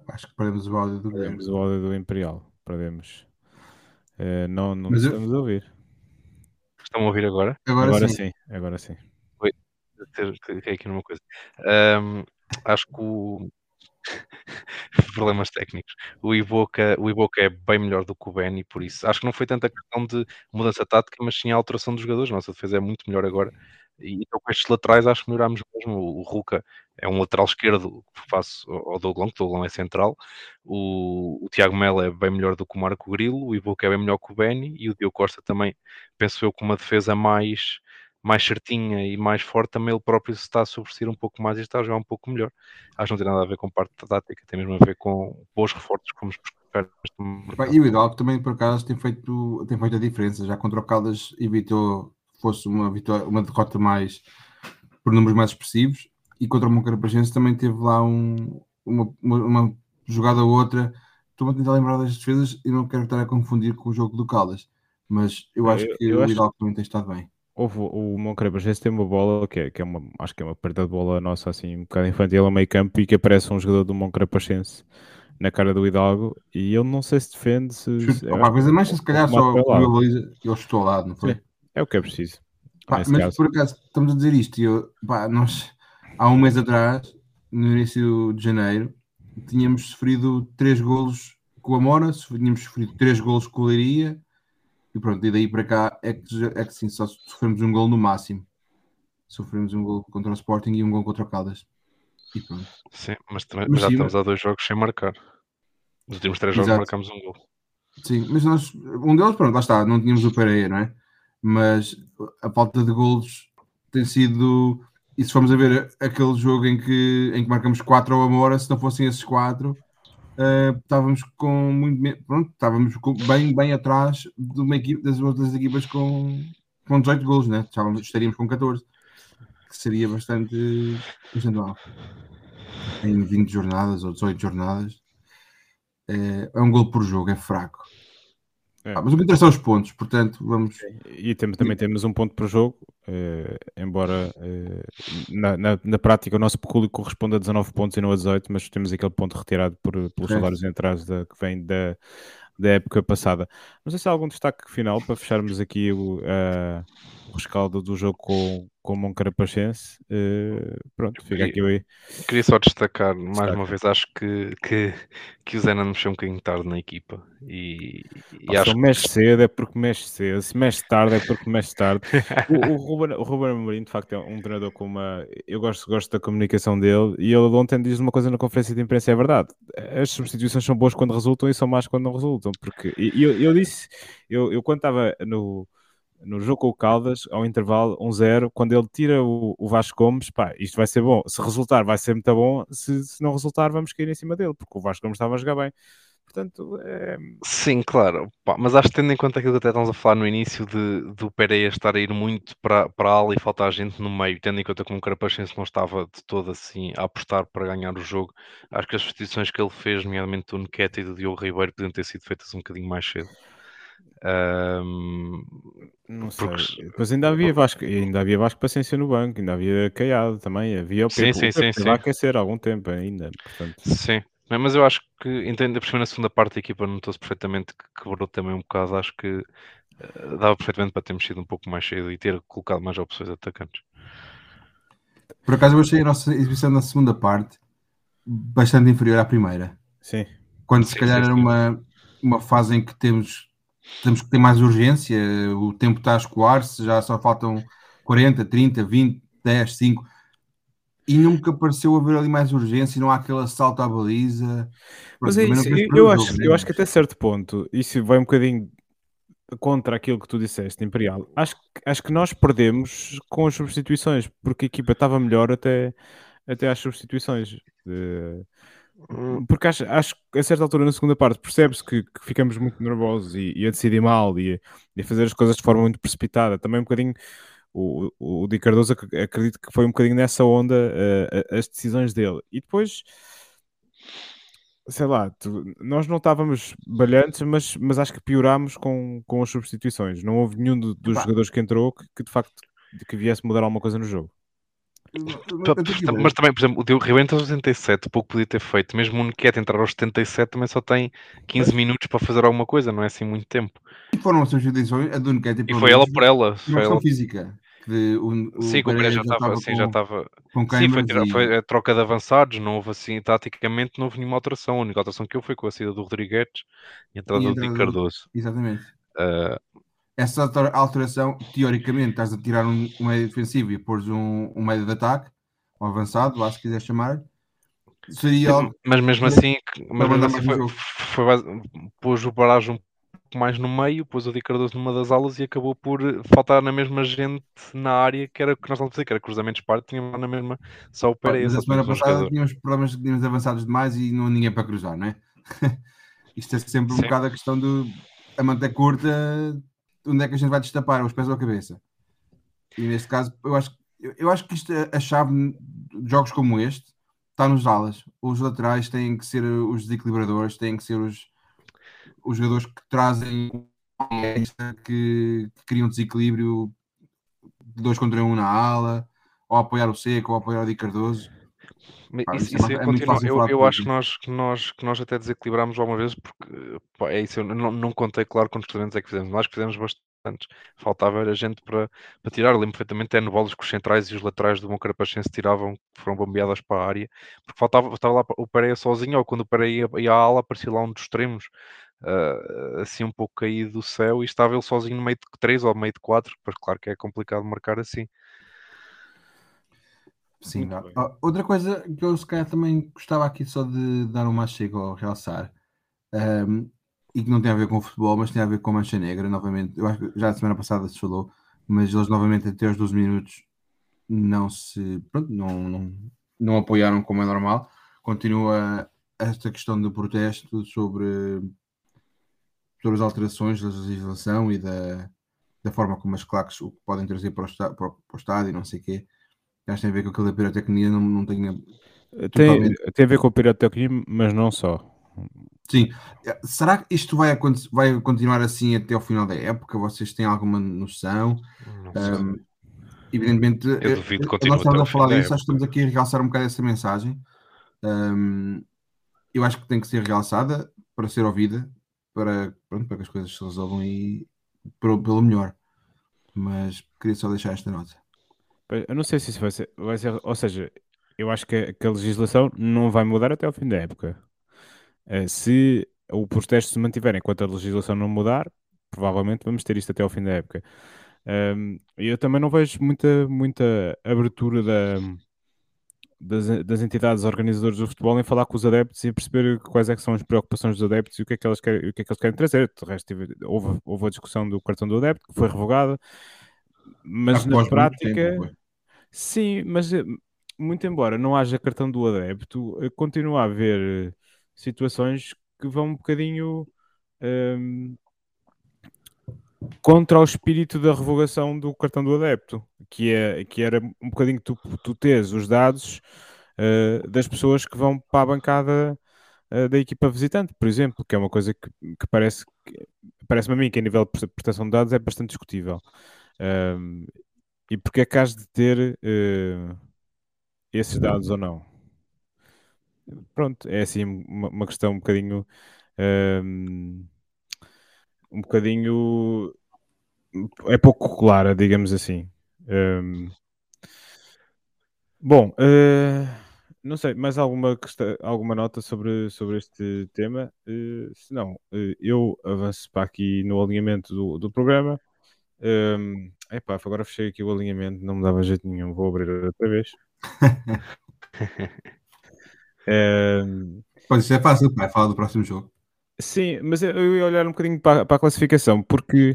Acho que perdemos o áudio do Perdemos o áudio do Imperial. Perdemos. Uh, não não estamos eu... a ouvir. Estão a ouvir agora? Agora, agora sim. sim. Agora sim. Oi, ter aqui numa coisa. Um, acho que o. *laughs* problemas técnicos. O Iboca, o Iboca é bem melhor do que o Benny, por isso acho que não foi tanta questão de mudança tática, mas sim a alteração dos jogadores. Nossa defesa é muito melhor agora e então com estes laterais acho que melhorámos mesmo. O Ruka é um lateral esquerdo que faço ao Douglão, que o Douglão é central. O, o Tiago Melo é bem melhor do que o Marco Grilo, o Iboca é bem melhor que o Beni e o Diogo Costa também, penso eu, com uma defesa mais, mais certinha e mais forte, também ele próprio se está a sobressair um pouco mais e está a jogar um pouco melhor. Acho que não tem nada a ver com parte tática, tem mesmo a ver com bons reforços que fomos buscar. E o Hidalgo também, por acaso, tem feito, tem feito a diferença. Já contra o Caldas evitou fosse uma, vitória, uma derrota mais por números mais expressivos e contra o Moncarapachense também teve lá um, uma, uma, uma, jogada ou outra estou-me a tentar lembrar das defesas e não quero estar a confundir com o jogo do Caldas mas eu acho eu, que eu o Hidalgo também tem estado bem Houve, o Moncarapachense tem uma bola que é, que é uma, acho que é uma perda de bola nossa assim um bocado infantil a meio campo e que aparece um jogador do Moncarapachense na cara do Hidalgo e ele não sei se defende se, se é, coisa mais se calhar só eu estou ao lado, não foi? Sim. É o que é preciso. Pá, mas caso. por acaso estamos a dizer isto, e eu, pá, nós há um mês atrás, no início de janeiro, tínhamos sofrido três golos com a Mora, tínhamos sofrido três golos com a Leiria, e pronto, e daí para cá é que, é que sim, só sofremos um gol no máximo. Sofremos um gol contra o Sporting e um gol contra o Caldas. E pronto. Sim, mas, também, mas já sim, estamos mas... a dois jogos sem marcar. Nos últimos três jogos Exato. marcamos um gol. Sim, mas nós, um deles, pronto, lá está, não tínhamos o Pereira, não é? mas a falta de golos tem sido. E se formos a ver aquele jogo em que, em que marcamos 4 ao Amora, se não fossem esses 4, uh, eh, estávamos com muito. Pronto, estávamos bem, bem atrás de uma equipe, das outras equipas com, com 18 golos, né? Estávamos, estaríamos com 14, que seria bastante, bastante. Em 20 jornadas ou 18 jornadas, é, é um gol por jogo, é fraco. É. Ah, mas o que interessa são os pontos, portanto, vamos. E temos, também temos um ponto por jogo, eh, embora eh, na, na, na, prática o nosso público corresponde a 19 pontos e não a 18, mas temos aquele ponto retirado por, pelos é. salários entrados da, que vem da, da época passada. Não sei se há algum destaque final para fecharmos aqui o, uh, rescaldo do jogo com, com o Moncarapachense. Uh, pronto, fica aqui aí. Queria só destacar, mais uma vez, acho que, que, que o Zena mexeu um bocadinho tarde na equipa. E, e acho se mexe cedo é porque mexe cedo, se mexe tarde é porque mexe tarde. o, o, *laughs* Ruben, o Ruben Amorim, de facto, é um treinador com uma. Eu gosto, gosto da comunicação dele e ele ontem diz uma coisa na conferência de imprensa, é verdade. As substituições são boas quando resultam e são más quando não resultam. Porque eu, eu disse, eu, eu quando estava no no jogo com o Caldas, ao intervalo 1-0, quando ele tira o, o Vasco Gomes, pá, isto vai ser bom. Se resultar, vai ser muito bom. Se, se não resultar, vamos cair em cima dele, porque o Vasco Gomes estava a jogar bem. Portanto, é... Sim, claro. Pá, mas acho que tendo em conta aquilo que até estamos a falar no início de, do Pereira estar a ir muito para, para a ala e faltar gente no meio, tendo em conta como o Carapachense não estava de todo assim a apostar para ganhar o jogo, acho que as substituições que ele fez, nomeadamente do Nequete e do Diogo Ribeiro, podiam ter sido feitas um bocadinho mais cedo. Um, não sei. Porque... Depois ainda havia Vasco, ainda havia Vasco Paciência no banco, ainda havia Caiado também, havia o Pepe, sim, sim, sim, sim. aquecer algum tempo ainda. Portanto... Sim, mas eu acho que, entendo, por na segunda parte da equipa notou-se perfeitamente que quebrou também um bocado, acho que uh, dava perfeitamente para ter mexido um pouco mais cedo e ter colocado mais opções atacantes. Por acaso eu achei a nossa exibição na segunda parte bastante inferior à primeira. Sim. Quando se calhar era uma, uma fase em que temos temos que ter mais urgência, o tempo está a escoar-se, já só faltam 40, 30, 20, 10, 5 e nunca pareceu haver ali mais urgência, não há aquele assalto à baliza. Mas é isso, eu, eu acho, eu acho que até certo ponto, isso vai um bocadinho contra aquilo que tu disseste, Imperial. Acho, acho que nós perdemos com as substituições, porque a equipa estava melhor até, até às substituições. Hum. Porque acho, acho que a certa altura na segunda parte percebe-se que, que, ficamos muito nervosos e, e a decidir mal e, e, a fazer as coisas de forma muito precipitada. Também um bocadinho o, o, o Di Cardoso acredito que foi um bocadinho nessa onda uh, as decisões dele. E depois, sei lá, tu, nós não estávamos balhantes, mas, mas acho que piorámos com, com as substituições. Não houve nenhum do, dos jogadores que entrou que, que de facto que viesse mudar alguma coisa no jogo. Mas também, por exemplo, o Diogo Ribeiro entra aos 77, pouco podia ter feito. Mesmo o Nquete entrar aos 77 também só tem 15 minutos para fazer alguma coisa, não é assim muito tempo. E foram as substituições, a do Nquete e foi ela por ela. Foi ela física. Que o, o sim, o Pereira já estava, sim, já estava. Sim, foi, e... foi, a troca de avançados, não houve assim, taticamente, não houve nenhuma alteração. A única alteração que eu foi com a saída do Rodrigues e a entrada do Di Cardoso. Exatamente. Uh, essa alteração, teoricamente, estás a tirar um, um médio defensivo e pôres um, um médio de ataque, um avançado, lá se quiser chamar, seria algo... Mas mesmo assim, mas mesmo assim foi, foi, foi, pôs o Barragem um pouco mais no meio, pôs o Di Cardoso numa das alas e acabou por faltar na mesma gente na área que era o que nós estávamos a dizer, que era cruzamentos parte, tínhamos na mesma só o Pereira. Mas a semana passada tínhamos problemas, tínhamos avançados demais e não ninguém para cruzar, não é? *laughs* Isto é sempre um Sim. bocado a questão do a manta curta onde é que a gente vai destapar, os pés ou a cabeça. E neste caso, eu acho, eu acho que isto, a chave de jogos como este está nos alas. Os laterais têm que ser os desequilibradores, têm que ser os, os jogadores que trazem que, que criam desequilíbrio dois contra um na ala, ou apoiar o Seco, ou apoiar o Di Cardoso. Isso, isso é, é continua, eu, eu acho que nós, que, nós, que nós até desequilibramos alguma vez, porque pá, é isso, eu não, não contei, claro, quantos estudantes é que fizemos, nós fizemos bastante, faltava a gente para, para tirar, lembro perfeitamente, é no bolas que os centrais e os laterais do Moncarapachense tiravam, foram bombeadas para a área, porque faltava, estava lá o Pereira sozinho, ou quando o Pereira ia, ia à ala, aparecia lá um dos extremos, uh, assim um pouco caído do céu, e estava ele sozinho no meio de três ou no meio de quatro, pois claro que é complicado marcar assim. Sim, outra coisa que eu se calhar também gostava aqui só de dar uma chega ao realçar um, e que não tem a ver com o futebol, mas tem a ver com a Mancha Negra, novamente. Eu acho que já a semana passada se falou, mas eles novamente até os 12 minutos não se pronto, não, não, não apoiaram como é normal. Continua esta questão do protesto sobre, sobre as alterações da legislação e da, da forma como as claques o podem trazer para o, para o, para o estádio e não sei o quê Acho que tem a ver com aquilo da pirotecnia, não, não tenho. Tem, totalmente... tem a ver com a pirotecnia, mas não só. Sim. Será que isto vai, vai continuar assim até ao final da época? Vocês têm alguma noção? Um, evidentemente, eu eh, duvido que nós estamos a falar disso, acho que estamos aqui a realçar um bocado essa mensagem. Um, eu acho que tem que ser realçada para ser ouvida. para, pronto, para que as coisas se resolvam e pelo, pelo melhor. Mas queria só deixar esta nota. Eu não sei se isso vai ser, vai ser ou seja, eu acho que, que a legislação não vai mudar até ao fim da época. Uh, se os protestos se mantiverem enquanto a legislação não mudar, provavelmente vamos ter isto até ao fim da época. Um, eu também não vejo muita, muita abertura da, das, das, entidades organizadoras do futebol em falar com os adeptos e perceber quais é são as preocupações dos adeptos e o que é que, eles querem, o que, é que eles querem trazer. De resto, houve, houve a discussão do cartão do adepto, que foi revogada, mas na prática... Tempo, sim, mas eh, muito embora não haja cartão do adepto, eh, continua a haver situações que vão um bocadinho... Um, contra o espírito da revogação do cartão do adepto, que, é, que era um bocadinho tu, tu tens os dados uh, das pessoas que vão para a bancada uh, da equipa visitante, por exemplo, que é uma coisa que, que parece parece-me a mim que a nível de proteção de dados é bastante discutível. Uh, e porque é que has de ter uh, esses dados ou não? Pronto, é assim uma, uma questão um bocadinho um bocadinho é pouco clara, digamos assim. Um, bom, uh, não sei, mais alguma, questão, alguma nota sobre, sobre este tema? Uh, se não, uh, eu avanço para aqui no alinhamento do, do programa. Um, epá, agora fechei aqui o alinhamento, não me dava jeito nenhum, vou abrir outra vez. *laughs* um, Pois isso é fácil, vai falar do próximo jogo. Sim, mas eu ia olhar um bocadinho para, para a classificação, porque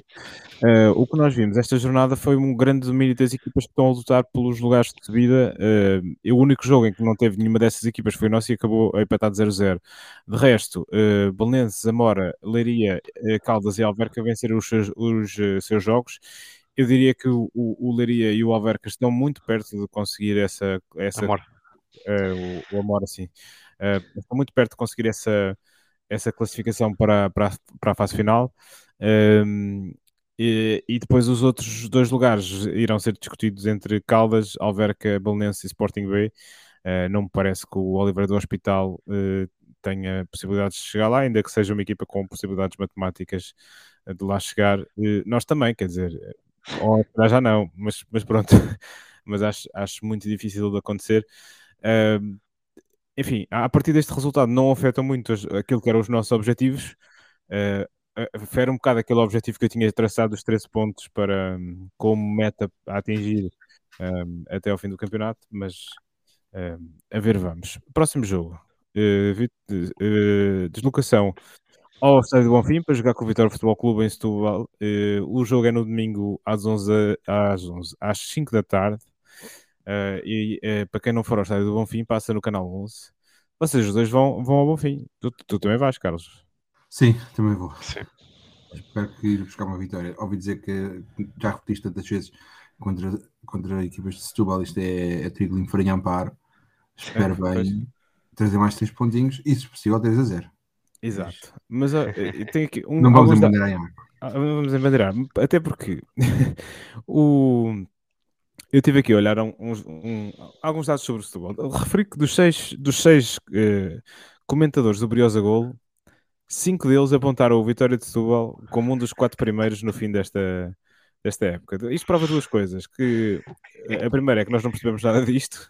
uh, o que nós vimos esta jornada foi um grande domínio das equipas que estão a lutar pelos lugares de subida. Uh, o único jogo em que não teve nenhuma dessas equipas foi o nosso e acabou a empatar 0-0. De resto, uh, Belenenses, Zamora, Leiria, uh, Caldas e Alverca venceram os seus, os, seus jogos. Eu diria que o, o, Leiria e o Alverca estão muito perto de conseguir essa. essa Amor. o, o Amor, assim. estão muito perto de conseguir essa essa classificação para, para, para a fase final. Um, e, e, depois os outros dois lugares irão ser discutidos entre Caldas, Alverca, Belenense e Sporting B. Uh, não me parece que o Oliveira do Hospital uh, tenha possibilidades de chegar lá, ainda que seja uma equipa com possibilidades matemáticas de lá chegar. Uh, nós também, quer dizer, ou já não, mas, mas pronto, *laughs* mas acho, acho muito difícil de acontecer. Uh, enfim, a partir deste resultado não afeta muito aquilo que eram os nossos objetivos. Uh, um bocado aquele objetivo que eu tinha traçado dos 13 pontos para, um, como meta a atingir um, até ao fim do campeonato, mas um, a ver vamos. Próximo jogo. Uh, uh, deslocação ao Estádio do Bonfim para jogar com o Vitória Futebol Clube em Setúbal. Uh, o jogo é no domingo às 11, às 11, às 5 da tarde. Uh, e uh, para quem não for ao estádio do Bonfim, passa no canal 11. Vocês os dois vão, vão ao Bonfim. Tu, tu também vais, Carlos? Sim, também vou. Sim. Espero que ir buscar uma vitória. Ouvi dizer que já repetiste tantas vezes contra, contra equipas de Setúbal, isto é, é trigo farinha amparo. Espero é, bem pois. trazer mais 3 pontinhos e, se possível, 3 a 0. Exato. Mas uh, tem aqui um. Não vamos embandeirar em ah, Vamos embandeirar. Até porque *laughs* o eu tive aqui a olhar um, um, alguns dados sobre o futebol. referi que dos seis, dos seis uh, comentadores do Briosa Gol, cinco deles apontaram o Vitória de Setúbal como um dos quatro primeiros no fim desta, desta época. Isto prova duas coisas. Que eh, a primeira é que nós não percebemos nada disto.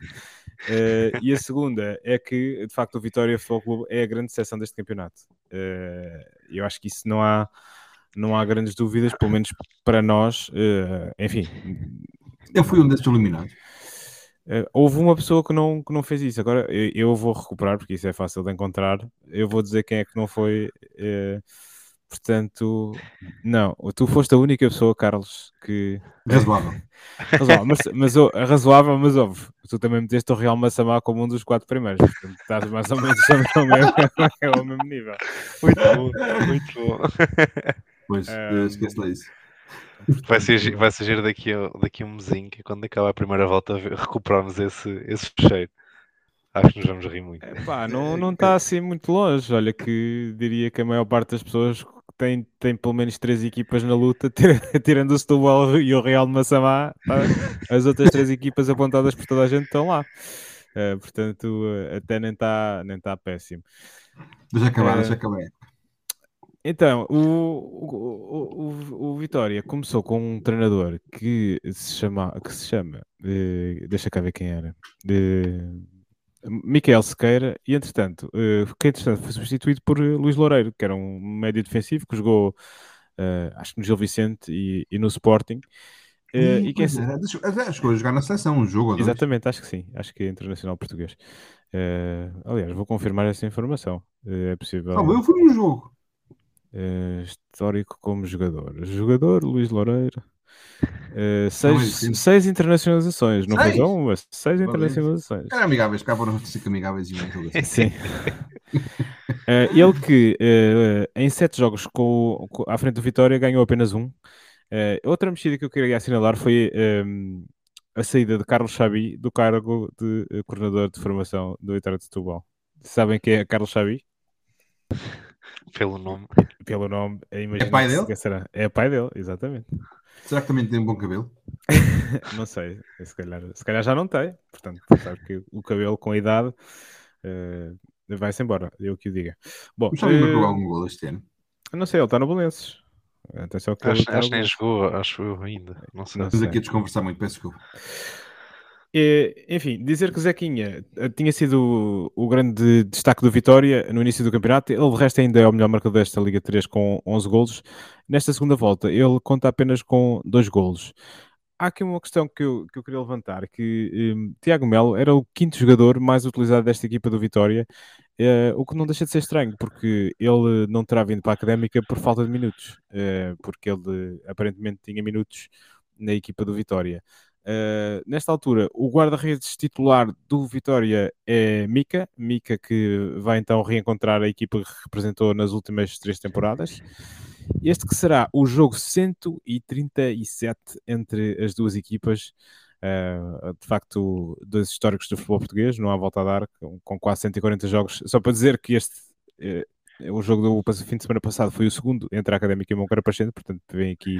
Uh, e a segunda é que, de facto, o Vitória Futebol Clube é a grande seção deste campeonato. Uh, eu acho que isso não há, não há grandes dúvidas, pelo menos para nós. Uh, enfim, eu fui um desses eliminados. Uh, houve uma pessoa que não, que não fez isso. Agora eu, eu, vou recuperar, porque isso é fácil de encontrar. Eu vou dizer quem é que não foi. Uh, portanto, não. Tu foste a única pessoa, Carlos, que. *laughs* Razoável. razoável mas, mas oh, razoável, mas óbvio. Tu também meteste o Real Massamá como um dos quatro primeiros. Portanto, estás mais ou menos ao mesmo, *laughs* ao mesmo nível. Muito bom, muito bom. Pois, *laughs* um, esquece lá isso. Vai ser, vai ser daqui, a, daqui a um mesinho, que quando acabar a primeira volta *laughs* recuperarmos esse, esse fecheiro. Acho que nos vamos rir muito. Epá, não, não está assim muito longe. Olha que diria que a maior parte das pessoas tem, tem pelo menos três equipas na luta, *laughs* tirando o Setúbal e o Real de Massamá, tá? as outras três equipas apontadas por toda a gente estão lá. Uh, portanto, uh, até nem está nem tá péssimo. Deixa acabar, uh, deixa acabar. Então, o, o, o, o, Vitória começou com um treinador que se chama, que se chama uh, deixa cá ver quem era, uh, Miquel Sequeira, e entretanto, uh, que entretanto foi substituído por Luís Loureiro, que era um médio defensivo que jogou, uh, acho que no Gil Vicente e, e no Sporting. Uh, e, e que é... Acho que jogar na seleção, um jogo. Exatamente, acho que sim, acho que é internacional português. aliás, vou confirmar essa informação. é possível. Ah, eu fui no jogo. Uh, histórico como jogador. Jogador, Luís Loureiro. *laughs* Uh, seis, não, seis internacionalizações, não seis? foi uma, seis internacionalizações. Era amigáveis, cá foram cinco amigáveis e um assim. *laughs* Sim. uh, *laughs* ele que em sete jogos com, com, à frente do Vitória ganhou apenas um. outra mexida que eu queria assinalar foi um, a saída de Carlos Xabi do cargo de coordenador de formação do Vitória de Setúbal. Sabem quem é Carlos Xabi? Pelo nome. Pelo nome, é pai dele? Será. É pai dele, exatamente. Será que também tem um bom cabelo? *laughs* não sei, se calhar, se calhar já não tem. Portanto, sabe que o cabelo com a idade uh, vai-se embora, eu que o diga. Bom, Mas uh, algum gol este ano? Não sei, ele está no que acho, acho que nem jogou, acho eu ainda. Não sei. Estamos aqui a desconversar muito, peço desculpa. E, enfim, dizer que Zequinha eh, tinha sido o, grande destaque do Vitória no início do campeonato. Ele, de resto, ainda é o melhor marcador desta Liga 3 com 11 golos. Nesta segunda volta, ele conta apenas com 2 golos. Há aqui uma questão que eu, que eu queria levantar, que um, Tiago Melo era o quinto jogador mais utilizado desta equipa do Vitória, uh, o que não deixa de ser estranho, porque ele não terá vindo para a Académica por falta de minutos, uh, porque ele aparentemente tinha minutos na equipa do Vitória. Uh, nesta altura, o guarda-redes titular do Vitória é Mika, Mika que vai então reencontrar a equipa que representou nas últimas três temporadas. Este que será o jogo 137 entre as duas equipas. Uh, de facto, dos históricos do futebol português, não há volta a dar, com, com quase 140 jogos. Só para dizer que este uh, o jogo do fim de semana passado foi o segundo entre a Académica e o Moncarapacente, portanto, vem aqui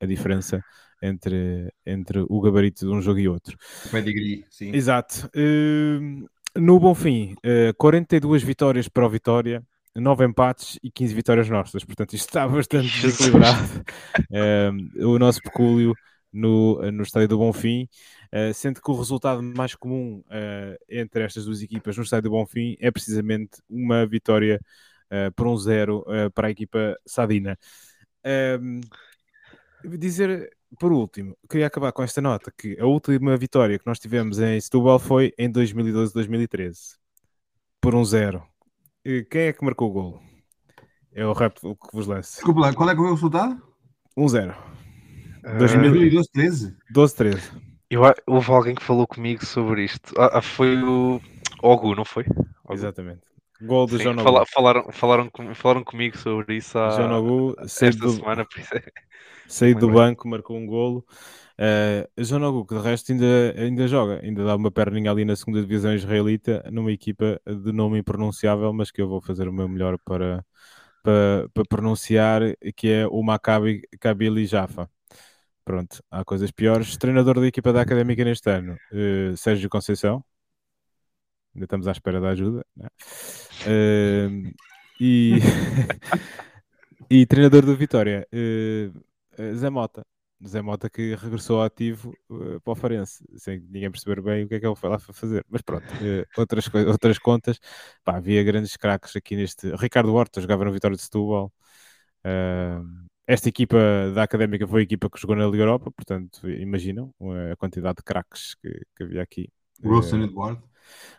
a diferença entre, entre o gabarito de um jogo e outro. Pedigree, sim. Exato. Uh, no Bonfim, uh, 42 vitórias para o Vitória, 9 empates e 15 vitórias nossas. Portanto, isto está bastante desequilibrado. uh, o nosso pecúlio no, no estádio do Bonfim, uh, sendo que o resultado mais comum uh, entre estas duas equipas no estádio do Bonfim é precisamente uma vitória uh, por um zero para a equipa Sadina. dizer por último, queria acabar com esta nota, que a última vitória que nós tivemos em Setúbal foi em 2012-2013, por um zero. E quem é que marcou o gol? É o rap que vos lance. Desculpa lá, qual é que foi o resultado? 1-0. Uh, 2012-13? 12-13. Houve alguém que falou comigo sobre isto. Ah, ah foi o Ogu, não foi? Ogu. Exatamente. Gol do João fala, falaram, falaram, falaram comigo sobre isso há, João Nogu, esta do, semana, por isso é... *laughs* Do banco, marcou um golo. Uh, João Nogu, que de resto ainda, ainda joga, ainda dá uma perninha ali na segunda divisão israelita, numa equipa de nome impronunciável, mas que eu vou fazer o meu melhor para, para, para pronunciar, que é o Maccabi Kabili Jaffa. Pronto, há coisas piores. Treinador da equipa da Académica neste ano, uh, Sérgio Conceição. Ainda estamos à espera da ajuda. Uh, e, *laughs* e treinador do Vitória, uh, Zé Mota. Zé Mota que regressou ativo uh, para o Farense, sem ninguém perceber bem o que é que ele foi lá fazer. Mas pronto, uh, outras, outras contas, pá, havia grandes craques aqui neste. Ricardo Horta jogava no Vitória de Setúbal. Uh, esta equipa da Académica foi a equipa que jogou na Liga Europa, portanto, imaginam a quantidade de craques que, que havia aqui. Wilson Eduardo.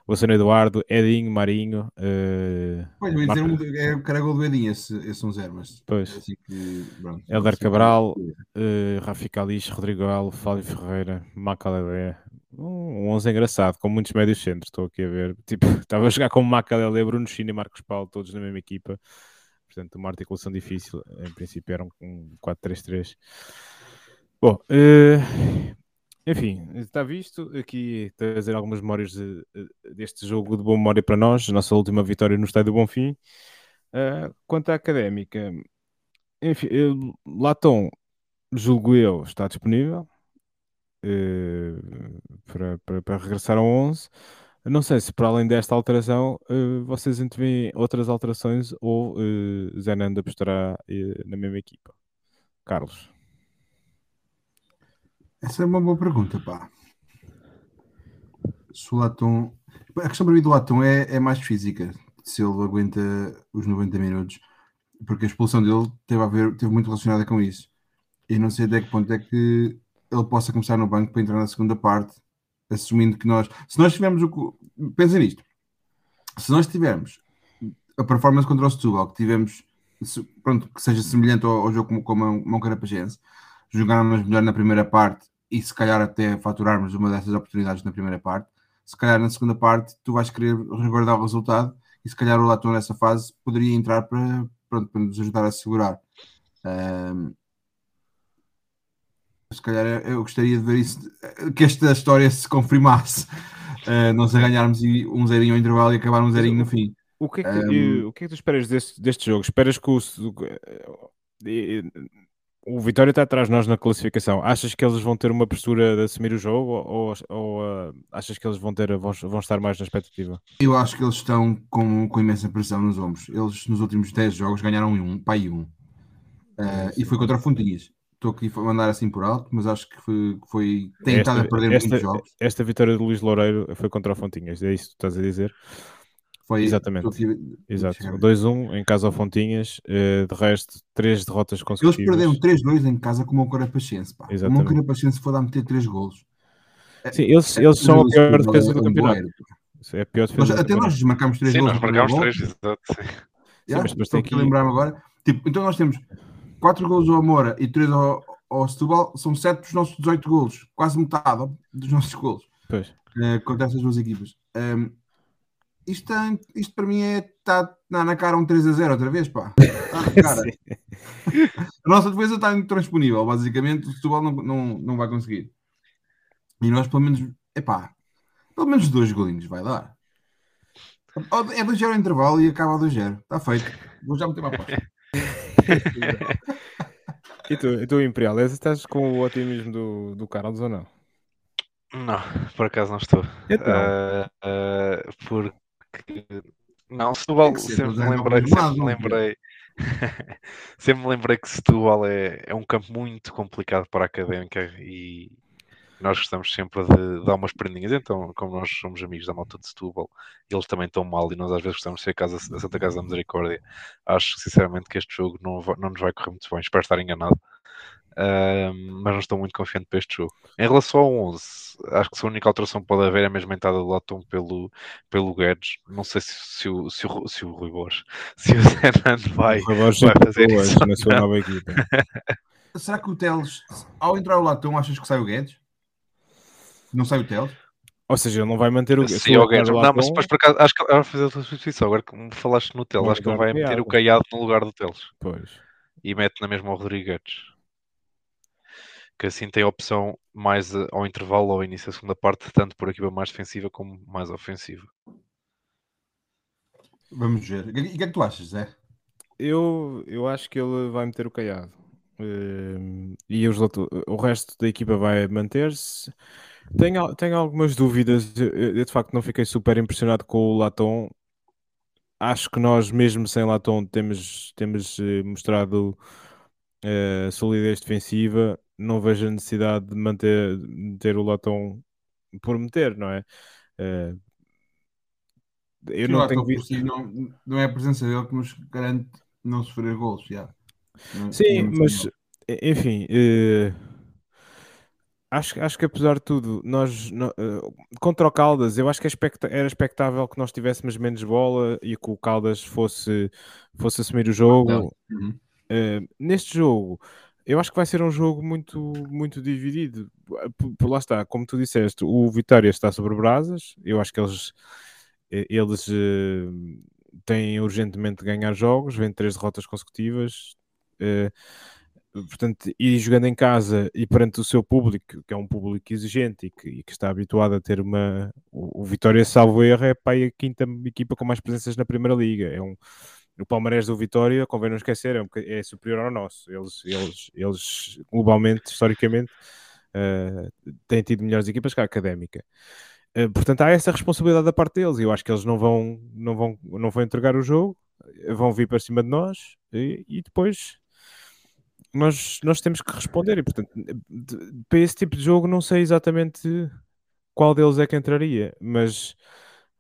Wilson Eduardo, Edinho, Marinho. Uh, pois, mas Marca... dizer, é o caragol do Edinho, esse, esse um zero, mas. Pois. É assim que, pronto, Helder assim Cabral, uh, Rafi Calix, Rodrigo Galo, Fábio Ferreira, Macalé. Um 11 engraçado, com muitos médios centros, estou aqui a ver. *laughs* Tipo, estava a jogar com Macalé, Bruno China e Marcos Paulo, todos na mesma equipa. Portanto, uma articulação difícil. Em princípio, eram um 4-3-3. Bom, uh, enfim, está visto aqui trazer algumas memórias de, deste jogo de boa memória para nós, nossa última vitória no Estádio do Bonfim. Uh, quanto à académica, enfim, eu, Latom, julgo eu, está disponível uh, para, para, para, regressar ao 11. Não sei se para além desta alteração uh, vocês antevêm outras alterações ou uh, Zenanda apostará na mesma equipa. Carlos. Essa é uma boa pergunta, pá. Se o Latom. A questão para mim do Latom é, é mais física. Se ele aguenta os 90 minutos, porque a expulsão dele teve, a ver, teve muito relacionada com isso. E não sei até que ponto é que ele possa começar no banco para entrar na segunda parte assumindo que nós, se nós tivermos o pensa nisto, se nós tivermos a performance contra o Setúbal, que tivemos, pronto, que seja semelhante ao, ao jogo como, como Mão Carapagense, jogarmos melhor na primeira parte e se calhar até faturarmos uma dessas oportunidades na primeira parte, se calhar na segunda parte tu vais querer resguardar o resultado e se calhar o Latom nessa fase poderia entrar para, pronto, para nos ajudar a segurar. Um, se calhar eu gostaria de ver isso, que esta história se confirmasse. Uh, *laughs* nós a ganharmos um zerinho ao intervalo e acabar um zerinho no fim. O que é que, um... o que, é que tu esperas deste, deste jogo? Esperas que o, o Vitória está atrás de nós na classificação. Achas que eles vão ter uma postura de assumir o jogo ou, ou uh, achas que eles vão, ter, vão, vão estar mais na expectativa? Eu acho que eles estão com, com imensa pressão nos ombros. Eles nos últimos 10 jogos ganharam um, pai um. Uh, e foi contra o Fontinhas estou aqui a mandar assim por alto, mas acho que foi, foi tem estado a perder esta, muitos jogos. Esta vitória de Luís Loureiro foi contra o Fontinhas, é isso que tu estás a dizer? Foi, Exatamente. Aqui, Exato. 2-1 em casa ao Fontinhas, uh, de resto, três derrotas consecutivas. Eles perderam 3-2 em casa com o Moncarapaxense. Pá. Exatamente. O Moncarapaxense foi lá meter 3 golos. É, Sim, eles, é, eles são a pior defesa do campeonato. É a pior defesa nós, até nós desmarcámos 3 golos. Sim, nós marcámos 3, exato. Yeah, Sim, mas tem que lembrar-me agora. Tipo, então nós temos 4 golos ao Moura e 3 ao, ao Setúbal, são 7 dos nossos 18 golos, quase metade dos nossos golos. Pois. Uh, contra essas duas equipas. Um, isto, isto para mim é está na, na cara um 3 a 0 outra vez, pá. Está na *laughs* cara. a nossa defesa está intransponível, basicamente. O Setúbal não, não, não vai conseguir. E nós, pelo menos, epá, pelo menos dois golinhos vai dar. É 2-0 intervalo e acaba a 2-0. Está feito. Vou já meter uma aposta. *laughs* e tu, e tu Imperial, estás com o otimismo do, do Carlos ou não? Não, por acaso não estou. Então. Uh, uh, porque não, Setúbal sempre me lembrei, sempre me lembrei, sempre me lembrei que Setúbal é, é um campo muito complicado para a académica e, nós gostamos sempre de dar umas prendinhas. Então, como nós somos amigos da malta de Setúbal, eles também estão mal e nós às vezes gostamos de ser a, casa, a Santa Casa da Misericórdia. Acho sinceramente que este jogo não, não nos vai correr muito bem. Espero estar enganado. Uh, mas não estou muito confiante para este jogo. Em relação ao 11, acho que a única alteração que pode haver é a mesma entrada do Latom pelo, pelo Guedes. Não sei se, se, o, se, o, se o Rui Borges, *laughs* se o Zé Nando vai, vai fazer isso. Na sua nova *laughs* equipa. Será que o Teles, ao entrar o Latom, achas que sai o Guedes? Não sai o Teles? Ou seja, ele não vai manter o Sim, o Guedes. Não, mas depois por acaso, acho que ele vai fazer a substituição. Agora que me falaste no Teles, acho que ele vai meter o Caiado no lugar do Teles. Pois. E mete na mesma o Rodrigues. Que assim tem a opção mais eh, ao intervalo ou ao início da segunda parte, tanto por equipa mais defensiva como mais ofensiva. Vamos ver. E o que é que tu achas, Zé? Eu, eu acho que ele vai meter o Caiado. Uh, e os, o resto da equipa vai manter-se. Tenho, tenho algumas dúvidas. Eu, eu, de facto não fiquei super impressionado com o Latom. Acho que nós, mesmo sem Latom, temos, temos uh, mostrado uh, solidez defensiva. Não vejo a necessidade de manter, ter o Latom por meter, não é? Uh, eu Sim, não tenho visto. Si, não, não é a presença dele que nos garante não sofrer gols. Já. Sim, mas enfim, uh, acho, acho que apesar de tudo, nós uh, contra o Caldas, eu acho que era expectável que nós tivéssemos menos bola e que o Caldas fosse, fosse assumir o jogo. Uhum. Uh, neste jogo, eu acho que vai ser um jogo muito, muito dividido. Por, por, lá está, como tu disseste, o Vitória está sobre brasas. Eu acho que eles, eles têm urgentemente de ganhar jogos, vêm três derrotas consecutivas. Uh, portanto, ir jogando em casa e perante o seu público, que é um público exigente e que, e que está habituado a ter uma. O, o Vitória, salvo erro, é para a quinta equipa com mais presenças na Primeira Liga. É um, o Palmarés do Vitória, convém não esquecer, é, um, é superior ao nosso. Eles, eles, eles globalmente, historicamente, uh, têm tido melhores equipas que a académica. Uh, portanto, há essa responsabilidade da parte deles. Eu acho que eles não vão, não vão, não vão entregar o jogo, vão vir para cima de nós e, e depois nós, nós temos que responder. E, portanto, para esse tipo de jogo, não sei exatamente qual deles é que entraria, mas,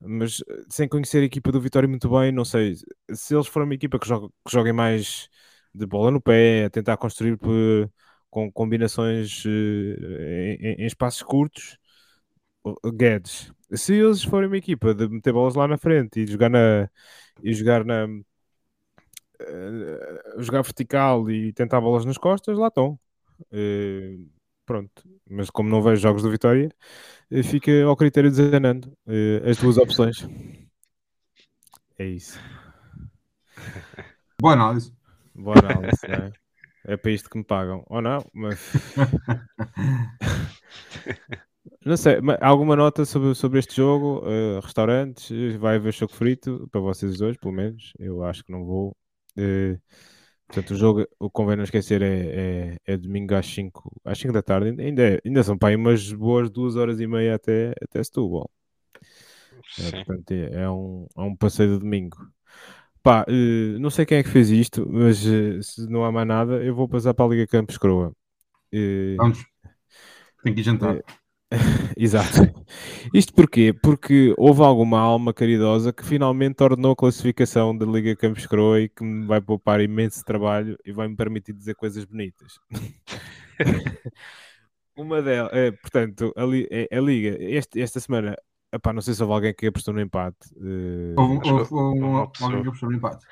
mas sem conhecer a equipa do Vitória muito bem, não sei se eles forem uma equipa que, joga, que joguem mais de bola no pé, a tentar construir por, com combinações uh, em, em, espaços curtos. Guedes, se eles forem uma equipa de meter bolas lá na frente e jogar na e jogar na jogar vertical e tentar bolas nas costas, lá estão. Uh, pronto, mas como não vejo jogos do Vitória, fica ao critério de Zanando as duas opções. É isso. Boa análise. Boa análise, é? é? para isto que me pagam, ou não, mas *laughs* não sei, alguma nota sobre, sobre este jogo? Uh, restaurantes, vai haver choco frito para vocês dois, pelo menos. Eu acho que não vou. Uh, portanto, o jogo, o convém não esquecer, é, é, é, domingo às 5, às 5 da tarde. Ainda, é, ainda são para aí umas boas duas horas e meia até, até Setúbal. É, portanto, é, é, um, é um passeio de domingo. Pá, uh, não sei quem é que fez isto, mas uh, se não há mais nada, eu vou passar para a Liga Campos Croa. Uh, Vamos. Tem que ir jantar. *laughs* Exato. Isto porquê? Porque houve alguma alma caridosa que finalmente ordenou a classificação da Liga Campos Croa e que me vai poupar imenso trabalho e vai me permitir dizer coisas bonitas. *laughs* Uma delas, é, portanto, a, a, a Liga, este, esta semana Epá, não sei se houve alguém que apostou no empate. Uh... Houve, houve, houve alguém que apostou no empate.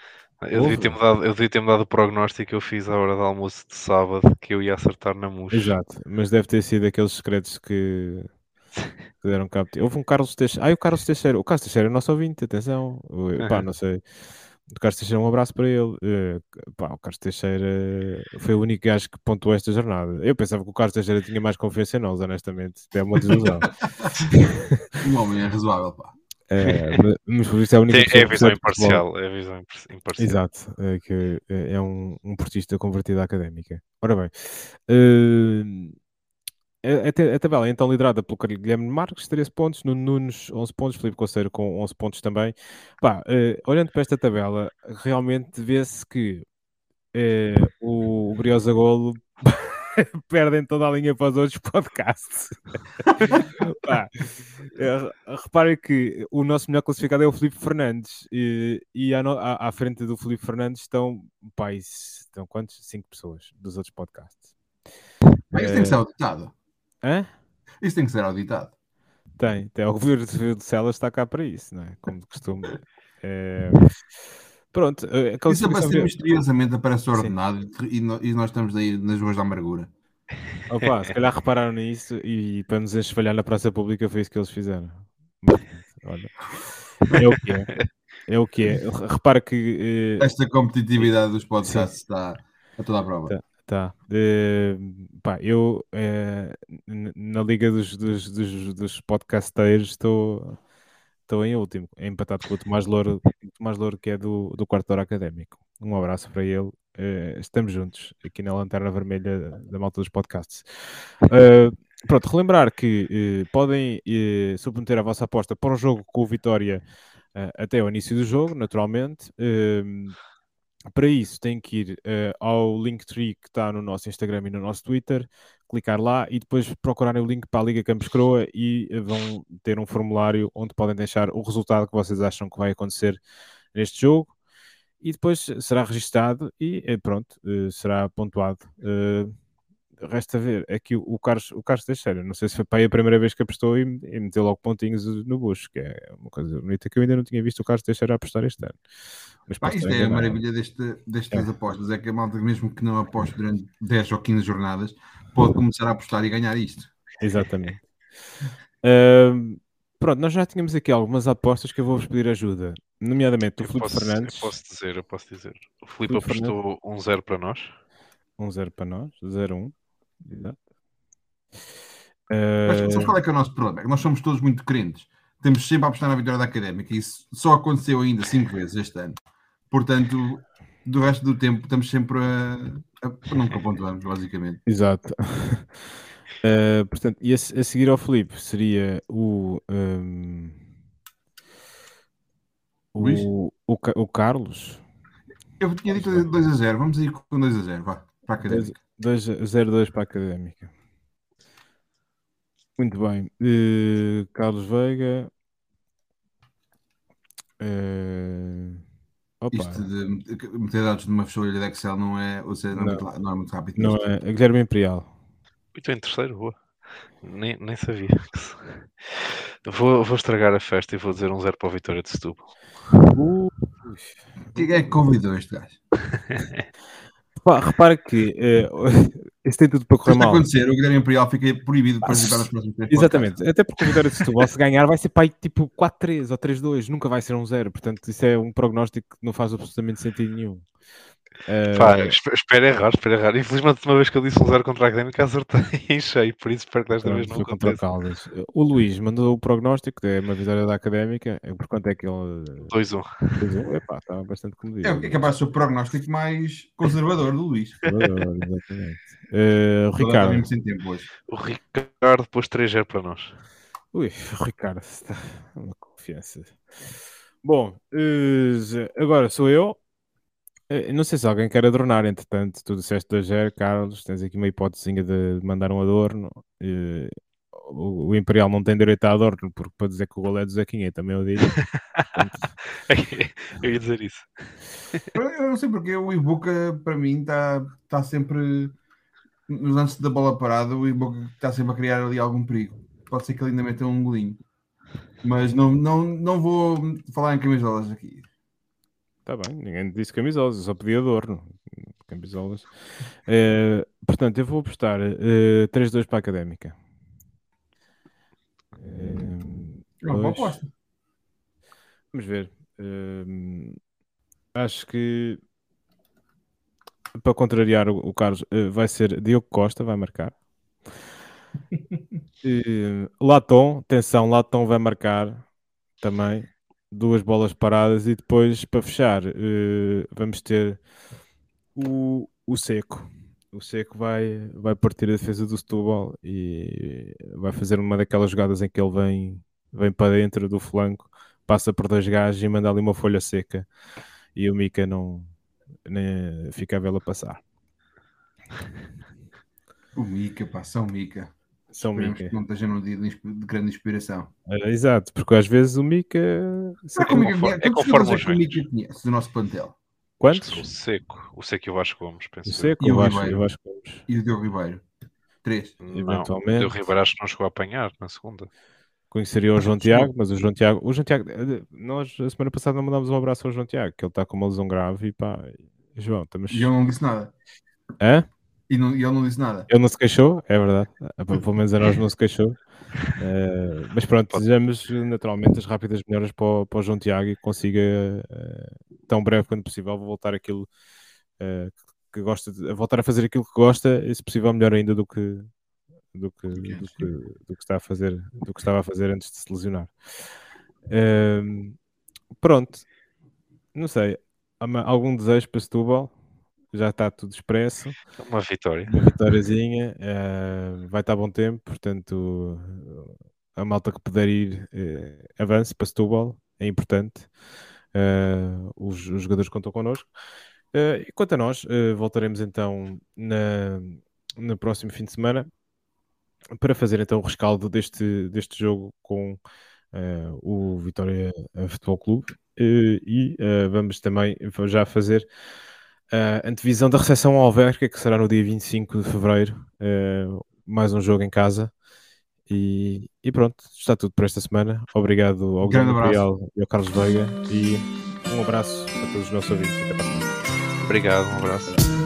Eu devia, ter dado, eu devia ter dado o prognóstico que eu fiz à hora do almoço de sábado que eu ia acertar na mousse. Exato, mas deve ter sido aqueles secretos que, *laughs* que deram cabo. Houve um Carlos Teixeira. Ah, o Carlos Teixeira. O Carlos Teixeira é nosso ouvinte, atenção. Pá, não sei. O Carlos Teixeira, um abraço para ele. Uh, pá, o Carlos Teixeira foi o único gajo que pontuou esta jornada. Eu pensava que o Carlos Teixeira tinha mais confiança em nós, honestamente. É uma desilusão. *laughs* um homem é razoável, pá. É, mas por isso é a única Tem, é a visão imparcial, é a visão imparcial. Exato, é, que é um, um portista convertido à académica. Ora bem, uh, a, a, tabela é então liderada pelo Guilherme Marques, 13 pontos, no Nunes, 11 pontos, Felipe Conceiro com 11 pontos também. Pá, uh, olhando para esta tabela, realmente vê-se que uh, o, o Briosa Golo *laughs* perdem toda a linha para os outros *laughs* podcasts. *laughs* Pá, uh, reparem que o nosso melhor classificado é o Felipe Fernandes e, e à, à, à, frente do Felipe Fernandes estão, pá, estão quantos? Cinco pessoas dos outros podcasts. Mas isso tem que ser auditado. Hã? Isso tem que ser auditado. Tem, tem. O governo de Celas está cá para isso, não é? Como de costume. É... Pronto. A isso aparece misteriosamente, aparece ordenado e, e, nós estamos aí nas ruas da amargura. Opa, se calhar repararam nisso e para nos esfalhar na praça pública foi isso que eles fizeram. Olha, é o que é. É o que é. Repara que. Uh... Esta competitividade dos podcasts está a toda a prova. Tá. Tá. Uh, pá, eu uh, na liga dos, dos, dos, dos podcasteiros estou, estou em último, empatado com o Tomás Louro, Tomás Louro que é do, do quarto hora académico. Um abraço para ele. Uh, estamos juntos aqui na Lanterna Vermelha da malta dos podcasts. pronto, relembrar que podem submeter a vossa aposta para um jogo com o Vitória até o início do jogo, naturalmente. Para isso, tem que ir uh, ao Linktree que está no nosso Instagram e no nosso Twitter, clicar lá e depois procurarem o link para a Liga Campos Croa e uh, vão ter um formulário onde podem deixar o resultado que vocês acham que vai acontecer neste jogo e depois será registado e uh, pronto, será pontuado. Resta ver, é que o, Carlos, o Carlos Teixeira, não sei se foi para aí a primeira vez que apostou e, e meteu logo pontinhos no bucho, que é uma coisa bonita que eu ainda não tinha visto o Carlos Teixeira apostar este ano. Mas Pá, isto é a maravilha deste, destas é. apostas, é que a malta, mesmo que não aposte durante 10 ou 15 jornadas, pode começar a apostar e ganhar isto. Exatamente. *laughs* uh, pronto, nós já tínhamos aqui algumas apostas que eu vou-vos pedir ajuda, nomeadamente o Filipe Fernandes. Eu posso dizer, eu posso dizer. O Filipe apostou 1-0 um para nós. 1-0 um para nós, 0-1. Exato. Uh... Mas sabes qual é que é o nosso problema? É que nós somos todos muito crentes. Temos sempre a apostar na vitória da Académica e isso só aconteceu ainda 5 vezes este ano. Portanto, do resto do tempo estamos sempre a, a nunca pontuamos, basicamente. Exato. Uh, *laughs* portanto, e a, a, seguir ao Felipe seria o. Um, o, o, o, Carlos. Eu tinha dito 2 a 0, vamos ir com 2 a 0, vá, para a académica. 2 a 0, 2 para a académica. Muito bem. Uh, Carlos Veiga. Uh, Isto de meter dados numa folha de Excel não é, ou seja, não, não, é, muito, não é muito rápido. Não é. Guilherme Imperial. Estou em terceiro, boa. Nem, nem sabia. Vou, vou estragar a festa e vou dizer um zero para a vitória de Setúbal. Uh, Quem é que convidou este gajo? *laughs* repara que uh, *laughs* isso tem tudo para correr mal. Se acontecer, o Guilherme Imperial fica proibido de participar nos próximos três Exatamente. Até porque o Vitória de Setúbal, se ganhar, vai ser para aí tipo 4-3 ou 3-2. Nunca vai ser um zero. Portanto, isso é um prognóstico que não faz absolutamente sentido nenhum. Uh... Pá, espero errar, espero errar. Infelizmente, uma vez que eu disse um zero contra a Académica, acertei *laughs* em cheio, por isso espero que desta vez não aconteça. Caldas. O Luís mandou o prognóstico, é uma vitória da Académica, por quanto é que ele... 2-1. 2-1, epá, está bastante comedido. É, é capaz de ser o prognóstico mais conservador do Luís. *laughs* Conservador, exatamente. Uh, Ricardo. O Ricardo pôs 3-0 para nós. Ui, o Ricardo está *laughs* uma confiança. Bom, uh, agora sou eu. Eh, não sei se alguém quer adornar, entretanto, tu disseste 2-0, Carlos, tens aqui uma hipótese de mandar um adorno. Eh, o, o, Imperial não tem direito a adorno, porque para dizer que o gol é do Zequinha também *laughs* eu digo. eu ia dizer isso. Eu não sei porque o Ibuka, para mim, está tá sempre nos lances da bola parada. O Ibuka está sempre a criar ali algum perigo. Pode ser que ele ainda meta um golinho, mas não, não, não vou falar em camisolas aqui. Está bem, ninguém disse camisolas, eu só pedi adorno. Camisolas. Uh, *laughs* portanto, eu vou apostar uh, eh, 3-2 para a académica. Uh, é uma boa aposta. Vamos ver. Uh, acho que para contrariar o, o Carlos, uh, vai ser Diogo Costa, vai marcar. *laughs* Latom, atenção, Latom vai marcar também duas bolas paradas e depois para fechar uh, vamos ter o, o Seco. O Seco vai, vai partir a defesa do Setúbal e vai fazer uma daquelas jogadas em que ele vem, vem para dentro do flanco, passa por dois gajos e manda ali uma folha seca e o Mika não nem, fica a vê-la passar. O Mika, pá, São Mika. São Mika. não esteja num dia de grande inspiração. É, exato, porque às vezes o Mika. É, como, é, é conforme o Mika conhece do nosso plantel. Quantos? O Seco. O Seco e o Vasco Gomes, penso. O Seco, e o, Vasco, e o Vasco Gomes. E o Diogo Ribeiro. Três. Não, Eventualmente. O Diogo Ribeiro acho que não chegou a apanhar na segunda. Conheceria o João Tiago, mas o João Tiago, o João Tiago, eh, nós a semana passada não mandámos um abraço ao João Tiago, que ele está com uma lesão grave e pá, João, estamos. E eu não disse nada. Hã? E, não, e ele não disse nada. Ele não se queixou, é verdade. Ah, pelo menos a nós não se queixou. Uh, mas pronto, desejamos naturalmente as rápidas melhoras para o, para o João Tiago e que consiga, uh, tão breve quanto possível, voltar aquilo uh, que gosta de, voltar a fazer aquilo que gosta e se possível melhor ainda do que do que, do que, do que está a fazer do que estava a fazer antes de se lesionar. pronto, não sei, algum desejo para Setúbal? Já está tudo expresso. Uma vitória. Uma vitóriazinha. Uh, vai estar bom tempo, portanto, a malta que puder ir, uh, avance para Setúbal, é importante. Uh, os, os, jogadores contam connosco. e quanto a nós, voltaremos então na, no próximo fim de semana para fazer então o rescaldo deste, deste jogo com o Vitória Futebol Clube. e vamos também já fazer a antevisão da recepção ao Alverca, que será no dia 25 de fevereiro. Uh, mais um jogo em casa. E, e, pronto, está tudo por esta semana. Obrigado ao Guilherme Imperial e ao Carlos Veiga. E um abraço a todos os nossos ouvintes. Até para a semana. Obrigado, um abraço.